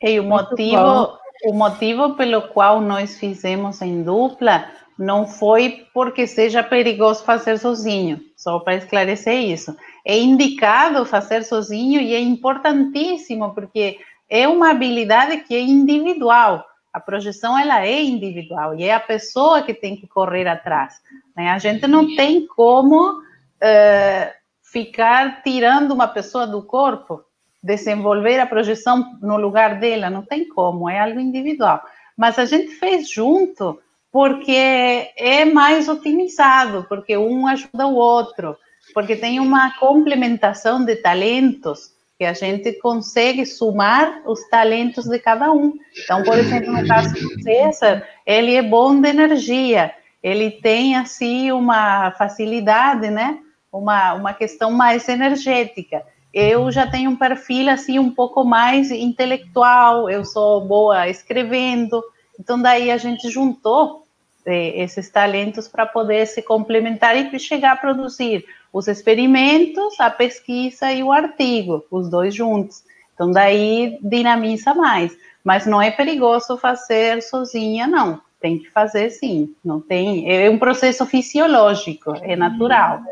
E o motivo, o motivo pelo qual nós fizemos em dupla não foi porque seja perigoso fazer sozinho, só para esclarecer isso. É indicado fazer sozinho e é importantíssimo porque é uma habilidade que é individual. A projeção ela é individual e é a pessoa que tem que correr atrás. Né? A gente não tem como uh, ficar tirando uma pessoa do corpo, desenvolver a projeção no lugar dela, não tem como, é algo individual. Mas a gente fez junto porque é mais otimizado, porque um ajuda o outro, porque tem uma complementação de talentos que a gente consegue sumar os talentos de cada um. Então, por exemplo, no caso do César, ele é bom de energia, ele tem, assim, uma facilidade, né? Uma, uma questão mais energética. Eu já tenho um perfil, assim, um pouco mais intelectual, eu sou boa escrevendo, então daí a gente juntou esses talentos para poder se complementar e chegar a produzir os experimentos, a pesquisa e o artigo, os dois juntos. Então, daí dinamiza mais. Mas não é perigoso fazer sozinha, não. Tem que fazer sim. Não tem. É um processo fisiológico, é natural.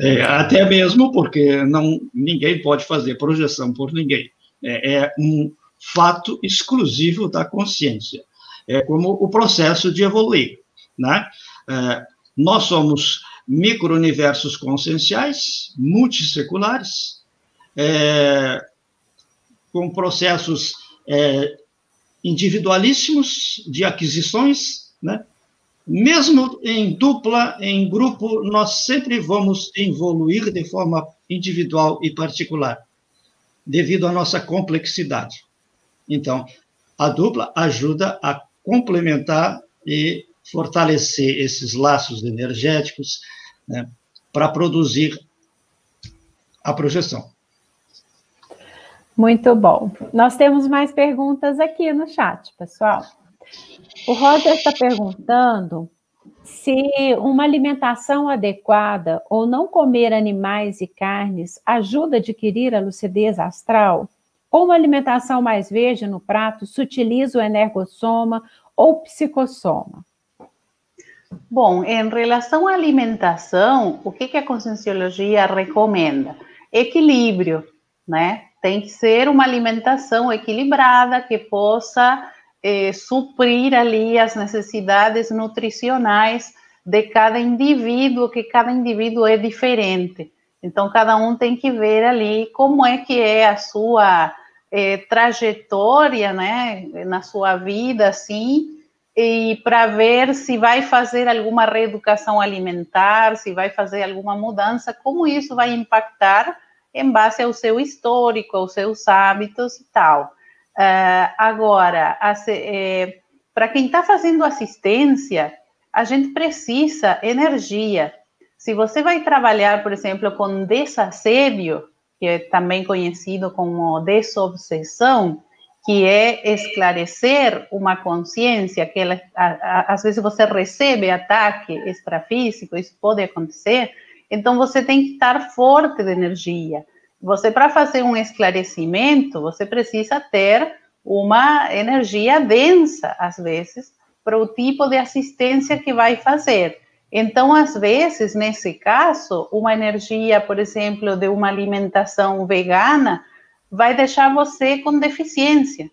É, até mesmo porque não ninguém pode fazer projeção por ninguém. É, é um fato exclusivo da consciência. É como o processo de evoluir, né? É, nós somos microuniversos conscienciais, multisseculares, é, com processos é, individualíssimos de aquisições, né? Mesmo em dupla, em grupo, nós sempre vamos evoluir de forma individual e particular, devido à nossa complexidade. Então, a dupla ajuda a complementar e fortalecer esses laços energéticos, né, para produzir a projeção. Muito bom. Nós temos mais perguntas aqui no chat, pessoal. O Roger está perguntando se uma alimentação adequada ou não comer animais e carnes ajuda a adquirir a lucidez astral? Ou uma alimentação mais verde no prato sutiliza o energossoma ou psicossoma? Bom, em relação à alimentação, o que, que a conscienciologia recomenda? Equilíbrio, né? Tem que ser uma alimentação equilibrada que possa eh, suprir ali as necessidades nutricionais de cada indivíduo, que cada indivíduo é diferente. Então, cada um tem que ver ali como é que é a sua eh, trajetória, né, na sua vida, assim, e para ver se vai fazer alguma reeducação alimentar, se vai fazer alguma mudança, como isso vai impactar em base ao seu histórico, aos seus hábitos e tal. Uh, agora, é, para quem está fazendo assistência, a gente precisa energia. Se você vai trabalhar, por exemplo, com desassédio, que é também conhecido como desobsessão, que é esclarecer uma consciência que ela, a, a, às vezes você recebe ataque extrafísico, isso pode acontecer, então você tem que estar forte de energia. Você, para fazer um esclarecimento, você precisa ter uma energia densa, às vezes, para o tipo de assistência que vai fazer. Então, às vezes, nesse caso, uma energia, por exemplo, de uma alimentação vegana, vai deixar você com deficiência.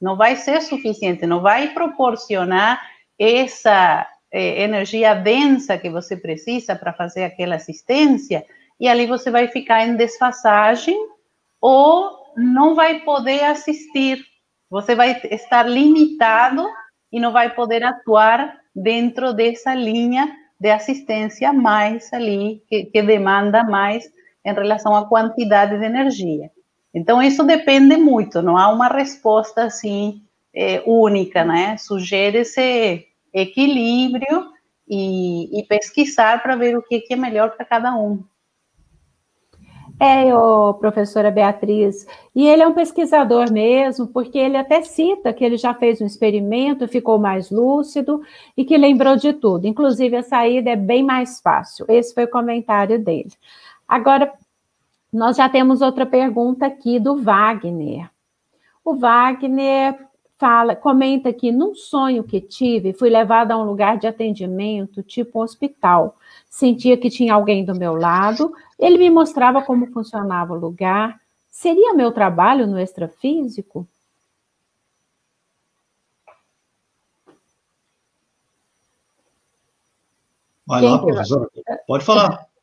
Não vai ser suficiente, não vai proporcionar essa eh, energia densa que você precisa para fazer aquela assistência, e ali você vai ficar em desfasagem ou não vai poder assistir. Você vai estar limitado e não vai poder atuar dentro dessa linha de assistência mais ali, que, que demanda mais em relação à quantidade de energia. Então, isso depende muito, não há uma resposta assim é, única, né? Sugere esse equilíbrio e, e pesquisar para ver o que, que é melhor para cada um. É, ô, professora Beatriz, e ele é um pesquisador mesmo, porque ele até cita que ele já fez um experimento, ficou mais lúcido e que lembrou de tudo. Inclusive, a saída é bem mais fácil. Esse foi o comentário dele. Agora, nós já temos outra pergunta aqui do Wagner. O Wagner fala, comenta que num sonho que tive, fui levada a um lugar de atendimento, tipo um hospital. Sentia que tinha alguém do meu lado, ele me mostrava como funcionava o lugar. Seria meu trabalho no extrafísico? Vai Quem lá, professora. Pode falar. *laughs*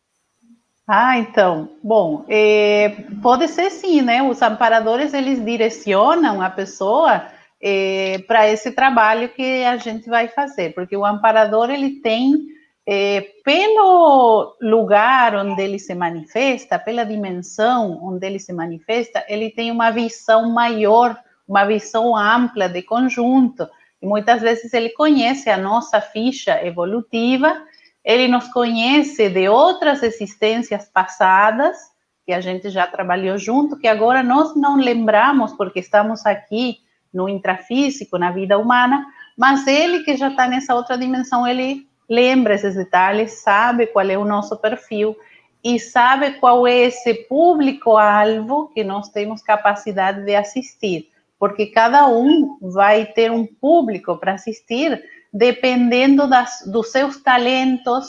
Ah, então, bom, é, pode ser sim, né? Os amparadores eles direcionam a pessoa é, para esse trabalho que a gente vai fazer, porque o amparador ele tem é, pelo lugar onde ele se manifesta, pela dimensão onde ele se manifesta, ele tem uma visão maior, uma visão ampla de conjunto. E muitas vezes ele conhece a nossa ficha evolutiva, ele nos conhece de outras existências passadas, que a gente já trabalhou junto, que agora nós não lembramos porque estamos aqui no intrafísico, na vida humana, mas ele que já está nessa outra dimensão, ele lembra esses detalhes, sabe qual é o nosso perfil e sabe qual é esse público-alvo que nós temos capacidade de assistir, porque cada um vai ter um público para assistir dependendo das, dos seus talentos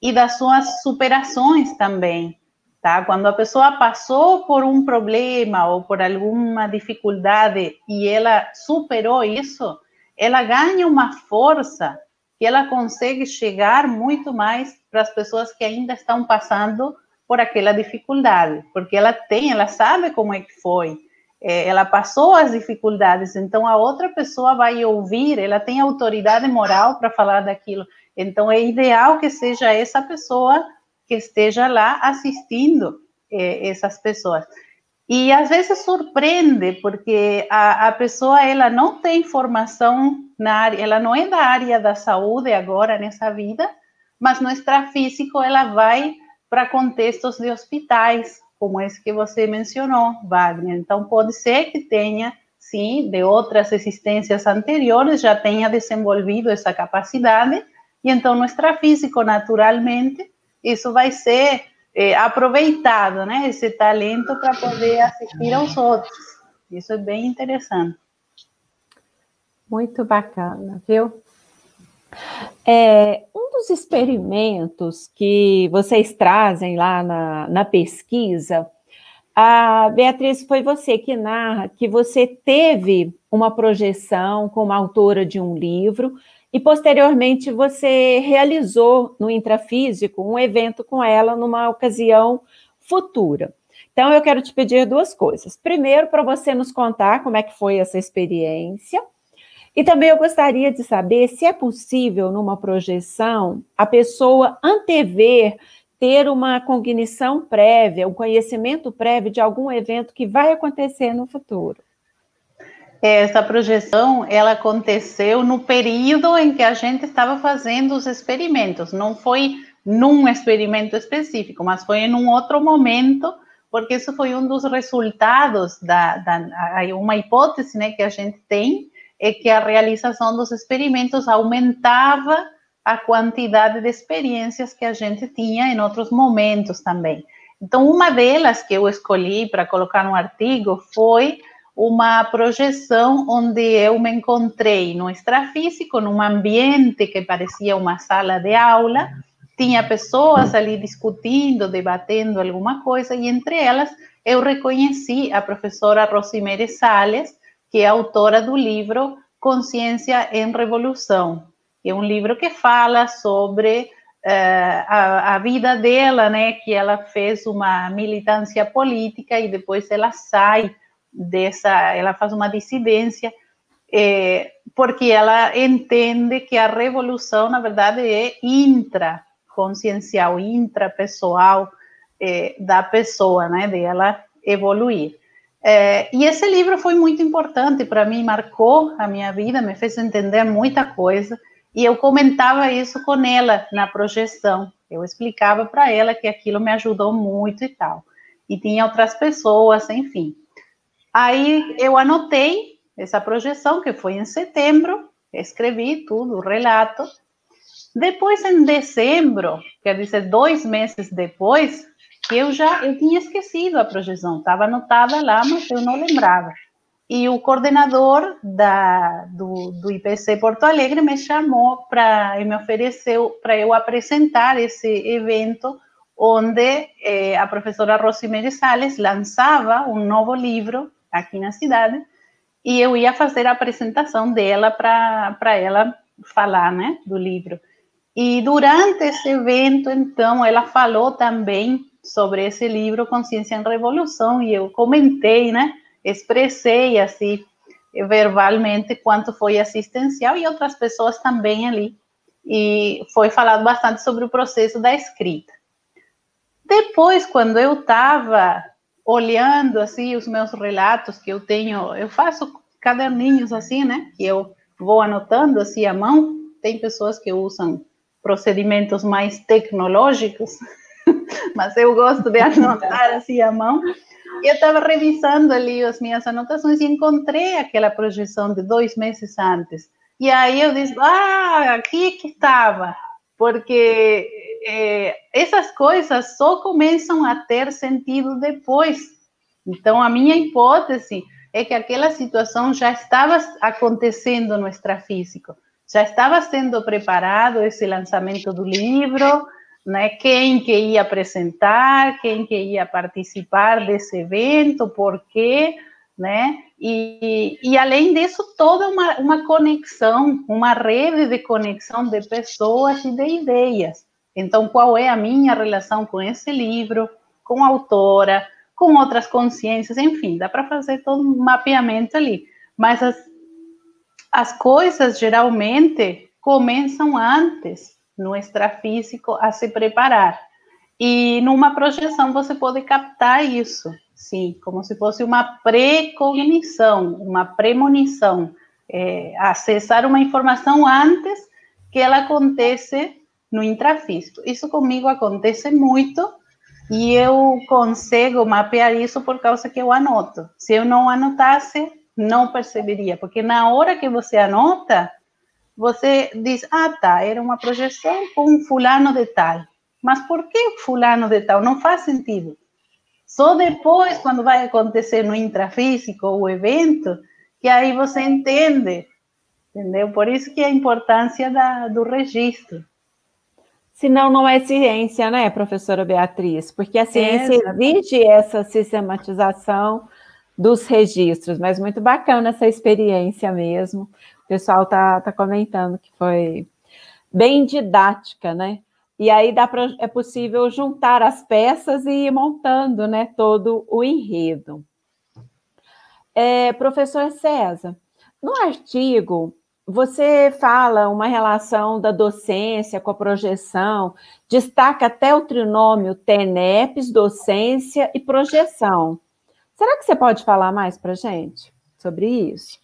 e das suas superações também tá? Quando a pessoa passou por um problema ou por alguma dificuldade e ela superou isso, ela ganha uma força que ela consegue chegar muito mais para as pessoas que ainda estão passando por aquela dificuldade, porque ela tem, ela sabe como é que foi, ela passou as dificuldades, então a outra pessoa vai ouvir, ela tem autoridade moral para falar daquilo. Então é ideal que seja essa pessoa que esteja lá assistindo eh, essas pessoas. E às vezes surpreende, porque a, a pessoa ela não tem formação na área, ela não é da área da saúde agora nessa vida, mas no extrafísico ela vai para contextos de hospitais, como esse que você mencionou, Wagner. Então pode ser que tenha, sim, de outras existências anteriores, já tenha desenvolvido essa capacidade, e então no extrafísico, naturalmente, isso vai ser é, aproveitado, né? Esse talento para poder assistir aos outros. Isso é bem interessante. Muito bacana, viu? É, um dos experimentos que vocês trazem lá na, na pesquisa, a Beatriz, foi você que narra que você teve uma projeção como autora de um livro e posteriormente você realizou no intrafísico um evento com ela numa ocasião futura. Então eu quero te pedir duas coisas. Primeiro, para você nos contar como é que foi essa experiência. E também eu gostaria de saber se é possível, numa projeção, a pessoa antever ter uma cognição prévia, um conhecimento prévio de algum evento que vai acontecer no futuro. Essa projeção, ela aconteceu no período em que a gente estava fazendo os experimentos. Não foi num experimento específico, mas foi em um outro momento, porque isso foi um dos resultados da, da uma hipótese, né, que a gente tem é que a realização dos experimentos aumentava a quantidade de experiências que a gente tinha em outros momentos também. Então, uma delas que eu escolhi para colocar no artigo foi uma projeção onde eu me encontrei no extrafísico, num ambiente que parecia uma sala de aula, tinha pessoas ali discutindo, debatendo alguma coisa, e entre elas eu reconheci a professora Rosimere Sales, que é autora do livro Consciência em Revolução. É um livro que fala sobre uh, a, a, vida dela, né, que ela fez uma militância política e depois ela sai dessa, ela faz uma dissidência é, porque ela entende que a revolução, na verdade, é intraconsciencial, intrapessoal é, da pessoa, né, dela evoluir. É, e esse livro foi muito importante para mim, marcou a minha vida, me fez entender muita coisa. E eu comentava isso com ela na projeção. Eu explicava para ela que aquilo me ajudou muito e tal. E tinha outras pessoas, enfim. Aí eu anotei essa projeção, que foi em setembro, escrevi tudo, o relato. Depois, em dezembro, quer dizer, dois meses depois, eu já eu tinha esquecido a projeção, estava anotada lá, mas eu não lembrava. E o coordenador da, do, do IPC Porto Alegre me chamou para e me ofereceu para eu apresentar esse evento onde eh, a professora Rosemary Sales lançava um novo livro aqui na cidade e eu ia fazer a apresentação dela para ela falar, né, do livro. E durante esse evento, então, ela falou também sobre esse livro Consciência em Revolução e eu comentei, né? Expressei assim verbalmente quanto foi assistencial e outras pessoas também ali. E foi falado bastante sobre o processo da escrita. Depois, quando eu estava olhando assim os meus relatos que eu tenho, eu faço caderninhos assim, né? Que eu vou anotando assim à mão. Tem pessoas que usam procedimentos mais tecnológicos, *laughs* mas eu gosto de anotar *laughs* assim à mão. E eu estava revisando ali as minhas anotações e encontrei aquela projeção de dois meses antes. E aí eu disse, ah, aqui que estava, porque é, essas coisas só começam a ter sentido depois. Então, a minha hipótese é que aquela situação já estava acontecendo no extrafísico, já estava sendo preparado esse lançamento do livro, né, quem que ia apresentar, quem que ia participar desse evento, por quê, né, e, e além disso, toda uma, uma conexão, uma rede de conexão de pessoas e de ideias. Então, qual é a minha relação com esse livro, com a autora, com outras consciências, enfim, dá para fazer todo um mapeamento ali. Mas as, as coisas geralmente começam antes no extrafísico a se preparar. E numa projeção você pode captar isso, sim, como se fosse uma precognição, uma premonição, é, acessar uma informação antes que ela acontece no intrafísico. Isso comigo acontece muito e eu consigo mapear isso por causa que eu anoto. Se eu não anotasse, não perceberia, porque na hora que você anota, você diz, ah, tá, era uma projeção com fulano de tal. Mas por que fulano de tal? Não faz sentido. Só depois, quando vai acontecer no intrafísico o evento, que aí você entende, entendeu? Por isso que a importância da, do registro. Senão não é ciência, né, professora Beatriz? Porque a ciência é, exige essa sistematização dos registros, mas muito bacana essa experiência mesmo. O pessoal tá, tá comentando que foi bem didática, né? E aí dá pra, é possível juntar as peças e ir montando, né, todo o enredo. É, professor César, no artigo você fala uma relação da docência com a projeção, destaca até o trinômio TENEPS, docência e projeção. Será que você pode falar mais para a gente sobre isso?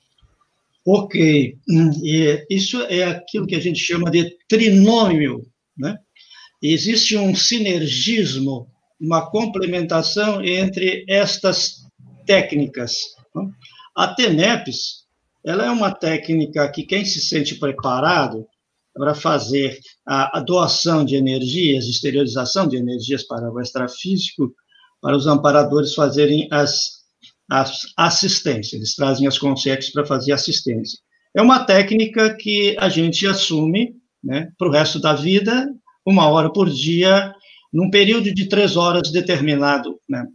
Ok. E isso é aquilo que a gente chama de trinômio. Né? Existe um sinergismo, uma complementação entre estas técnicas. Né? A TENEPS ela é uma técnica que quem se sente preparado para fazer a, doação de energias, exteriorização de energias para o extrafísico, para os amparadores fazerem as, as assistências, eles trazem as consciências para fazer assistência. É uma técnica que a gente assume né, para o resto da vida, uma hora por dia, num período de três horas determinado. Né?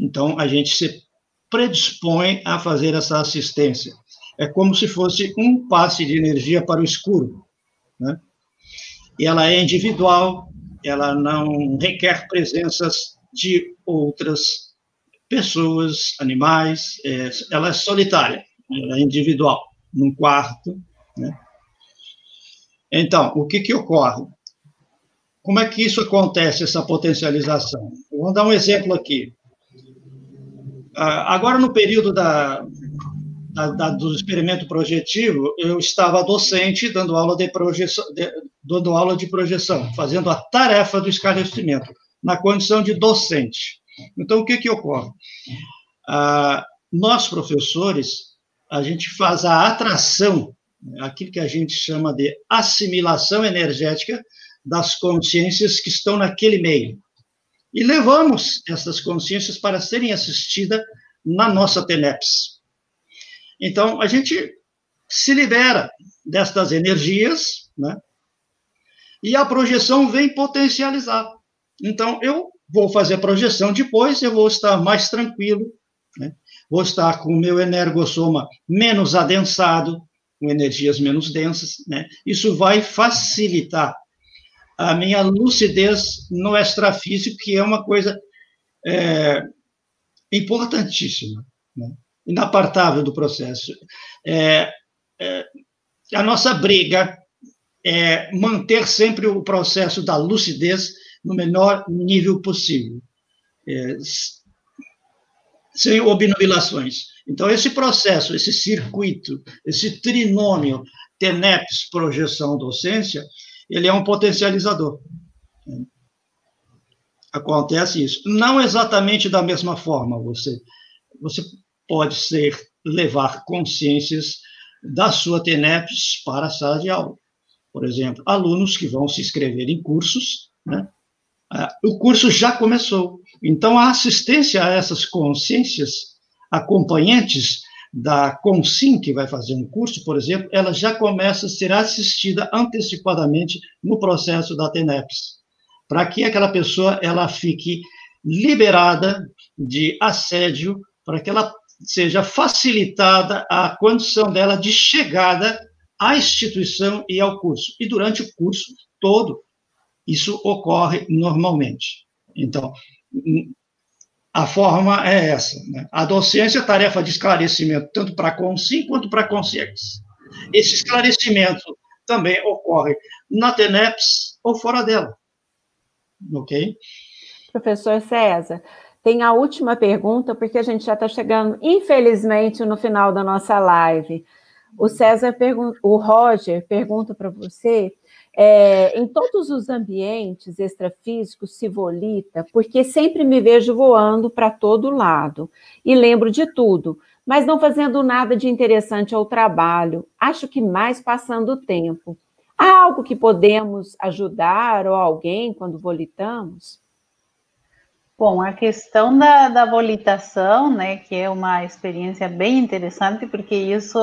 Então, a gente se predispõe a fazer essa assistência. É como se fosse um passe de energia para o escuro. Né? E ela é individual, ela não requer presenças de outras pessoas, animais, é, ela é solitária, ela é individual. num quarto. Né? Então, o que, que ocorre? Como é que isso acontece, essa potencialização? Vamos dar um exemplo aqui. Ah, agora, no período da, da, da, do experimento projetivo, eu estava docente dando aula de projeção, dando aula de projeção, fazendo a tarefa do esclarecimento, na condição de docente. Então, o que, que ocorre? Ah, nós, professores, a gente faz a atração, aquilo que a gente chama de assimilação energética das consciências que estão naquele meio. E levamos essas consciências para serem assistidas na nossa TENEPS. Então, a gente se libera destas energias, né? E a projeção vem potencializar. Então, eu vou fazer a projeção depois, eu vou estar mais tranquilo, né? vou estar com o meu energossoma menos adensado, com energias menos densas, né? Isso vai facilitar a minha lucidez no extrafísico, que é uma coisa é, importantíssima, né? inapartável do processo. É, é, a nossa briga é manter sempre o processo da lucidez no menor nível possível, é, sem obnubilações. Então, esse processo, esse circuito, esse trinômio TENEPS, projeção, docência, ele é um potencializador. Acontece isso. Não exatamente da mesma forma, você, você pode ser, levar consciências da sua TENEPS para a sala de aula. Por exemplo, alunos que vão se inscrever em cursos, né? Ah, o curso já começou. Então, a assistência a essas consciências acompanhantes da Consim, que vai fazer um curso, por exemplo, ela já começa a ser assistida antecipadamente no processo da TENEPS, para que aquela pessoa ela fique liberada de assédio, para que ela seja facilitada a condição dela de chegada à instituição e ao curso. E durante o curso todo, isso ocorre normalmente. Então, a forma é essa. Né? A docência é tarefa de esclarecimento, tanto para a CONSIM quanto para a CONSIEX. Esse esclarecimento também ocorre na TENEPS ou fora dela. Ok? Professor César, tem a última pergunta, porque a gente já está chegando, infelizmente, no final da nossa live. O César pergunta, o Roger pergunta para você é, em todos os ambientes extrafísicos se volita, porque sempre me vejo voando para todo lado e lembro de tudo, mas não fazendo nada de interessante ao trabalho, acho que mais passando o tempo. Há algo que podemos ajudar ou alguém quando volitamos? Bom, a questão da, da volitação, né, que é uma experiência bem interessante, porque isso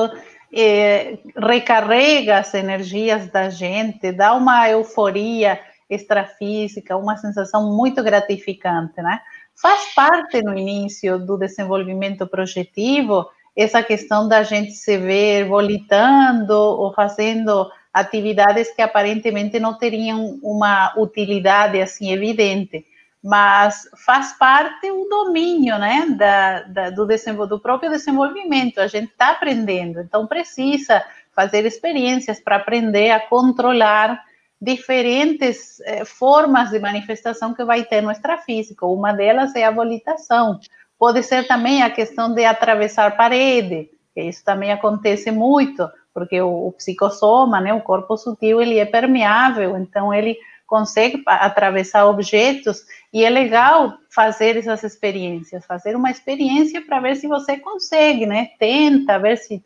eh, recarrega as energias da gente, dá uma euforia extrafísica, uma sensação muito gratificante, né? Faz parte no início do desenvolvimento projetivo essa questão da gente se ver volitando ou fazendo atividades que aparentemente não teriam uma utilidade assim evidente mas faz parte o domínio, né, da, da do, do próprio desenvolvimento. A gente está aprendendo, então precisa fazer experiências para aprender a controlar diferentes eh, formas de manifestação que vai ter no extrafísico. Uma delas é a volitação. Pode ser também a questão de atravessar parede, que isso também acontece muito, porque o, o psicossoma, né, o corpo sutil, ele é permeável, então ele consegue atravessar objetos e é legal fazer essas experiências, fazer uma experiência para ver se você consegue, né? Tenta ver se,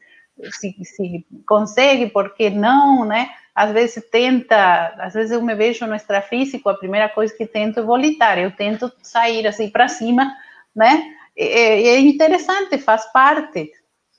se, se consegue, porque não, né? Às vezes tenta, às vezes eu me vejo no extrafísico, a primeira coisa que tento é volitar, eu tento sair assim para cima, né? É, é interessante, faz parte.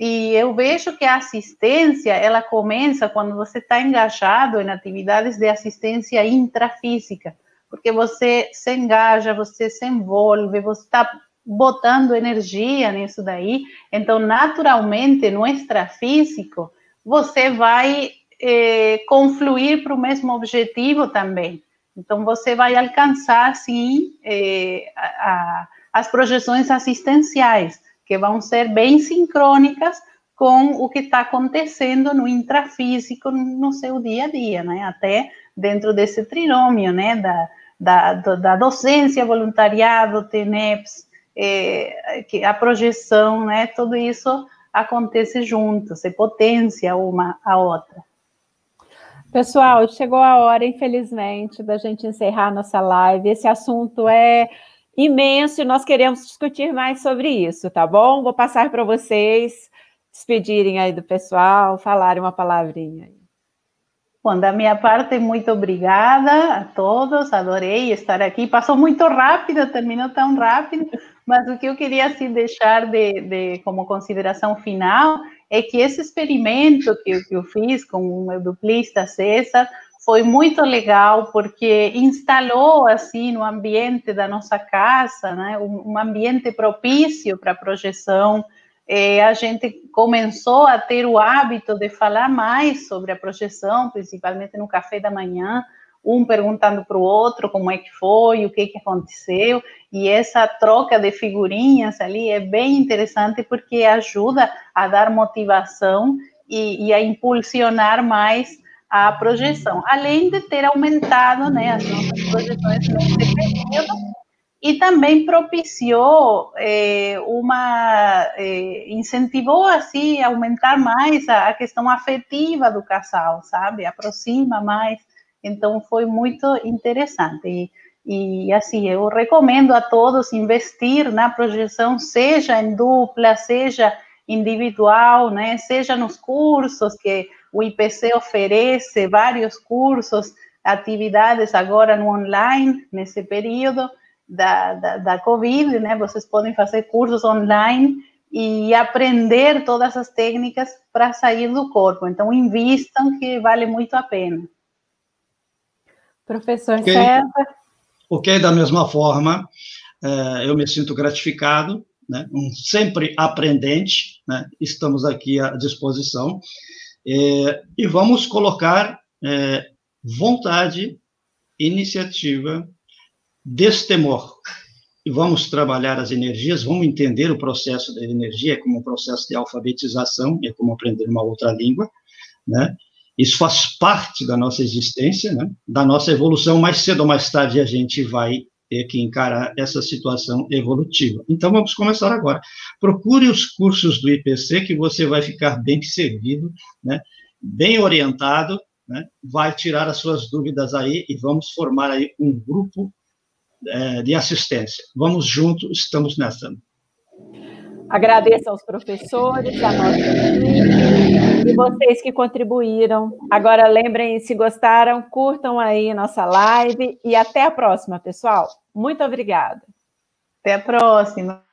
E eu vejo que a assistência, ela começa quando você está engajado em atividades de assistência intrafísica, porque você se engaja, você se envolve, você está botando energia nisso daí. Então, naturalmente, no extrafísico, você vai eh, confluir para o mesmo objetivo também. Então, você vai alcançar, sim, eh, a, a, as projeções assistenciais que vão ser bem sincrônicas com o que está acontecendo no intrafísico no seu dia a dia, né? Até dentro desse trinômio, né? Da, da, da docência, voluntariado, TENEPS, é, que a projeção, né? Tudo isso acontece junto, se potência uma a outra. Pessoal, chegou a hora, infelizmente, da gente encerrar nossa live. Esse assunto é imenso e nós queremos discutir mais sobre isso, tá bom? Vou passar para vocês despedirem aí do pessoal, falarem uma palavrinha. Bom, da minha parte, muito obrigada a todos, adorei estar aqui. Passou muito rápido, terminou tão rápido, mas o que eu queria assim, deixar de, de como consideração final é que esse experimento que, que eu fiz com o meu duplista César foi muito legal porque instalou assim no ambiente da nossa casa, né, um, ambiente propício para projeção. É, a gente começou a ter o hábito de falar mais sobre a projeção, principalmente no café da manhã, um perguntando para o outro como é que foi, o que, que aconteceu, e essa troca de figurinhas ali é bem interessante porque ajuda a dar motivação e, e a impulsionar mais a projeção, além de ter aumentado né, as nossas projeções nesse período, e também propiciou é, uma é, incentivou assim aumentar mais a, a, questão afetiva do casal sabe? Aproxima mais. Então foi muito interessante. E, e assim eu recomendo a todos investir na projeção seja em dupla seja individual né? Seja nos cursos que o IPC oferece vários cursos atividades agora no online nesse período da, da, da Covid, né? Vocês podem fazer cursos online e aprender todas as técnicas para sair do corpo. Então, invistam, que vale muito a pena. Professor okay. César. Ok, da mesma forma, é, eu me sinto gratificado, né? um sempre aprendente, né? estamos aqui à disposição, é, e vamos colocar é, vontade, iniciativa destemor. E vamos trabalhar as energias, vamos entender o processo da energia como um processo de alfabetização, é como aprender uma outra língua, né? Isso faz parte da nossa existência, né? da nossa evolução. Mais cedo ou mais tarde a gente vai ter que encarar essa situação evolutiva. Então vamos começar agora. Procure os cursos do IPC que você vai ficar bem servido, né? bem orientado, né? vai tirar as suas dúvidas aí e vamos formar aí um grupo é, de assistência. Vamos juntos, estamos nessa. Agradeço aos professores, a nossa e vocês que contribuíram. Agora lembrem, se gostaram, curtam aí nossa live e até a próxima, pessoal. Muito obrigada. Até a próxima.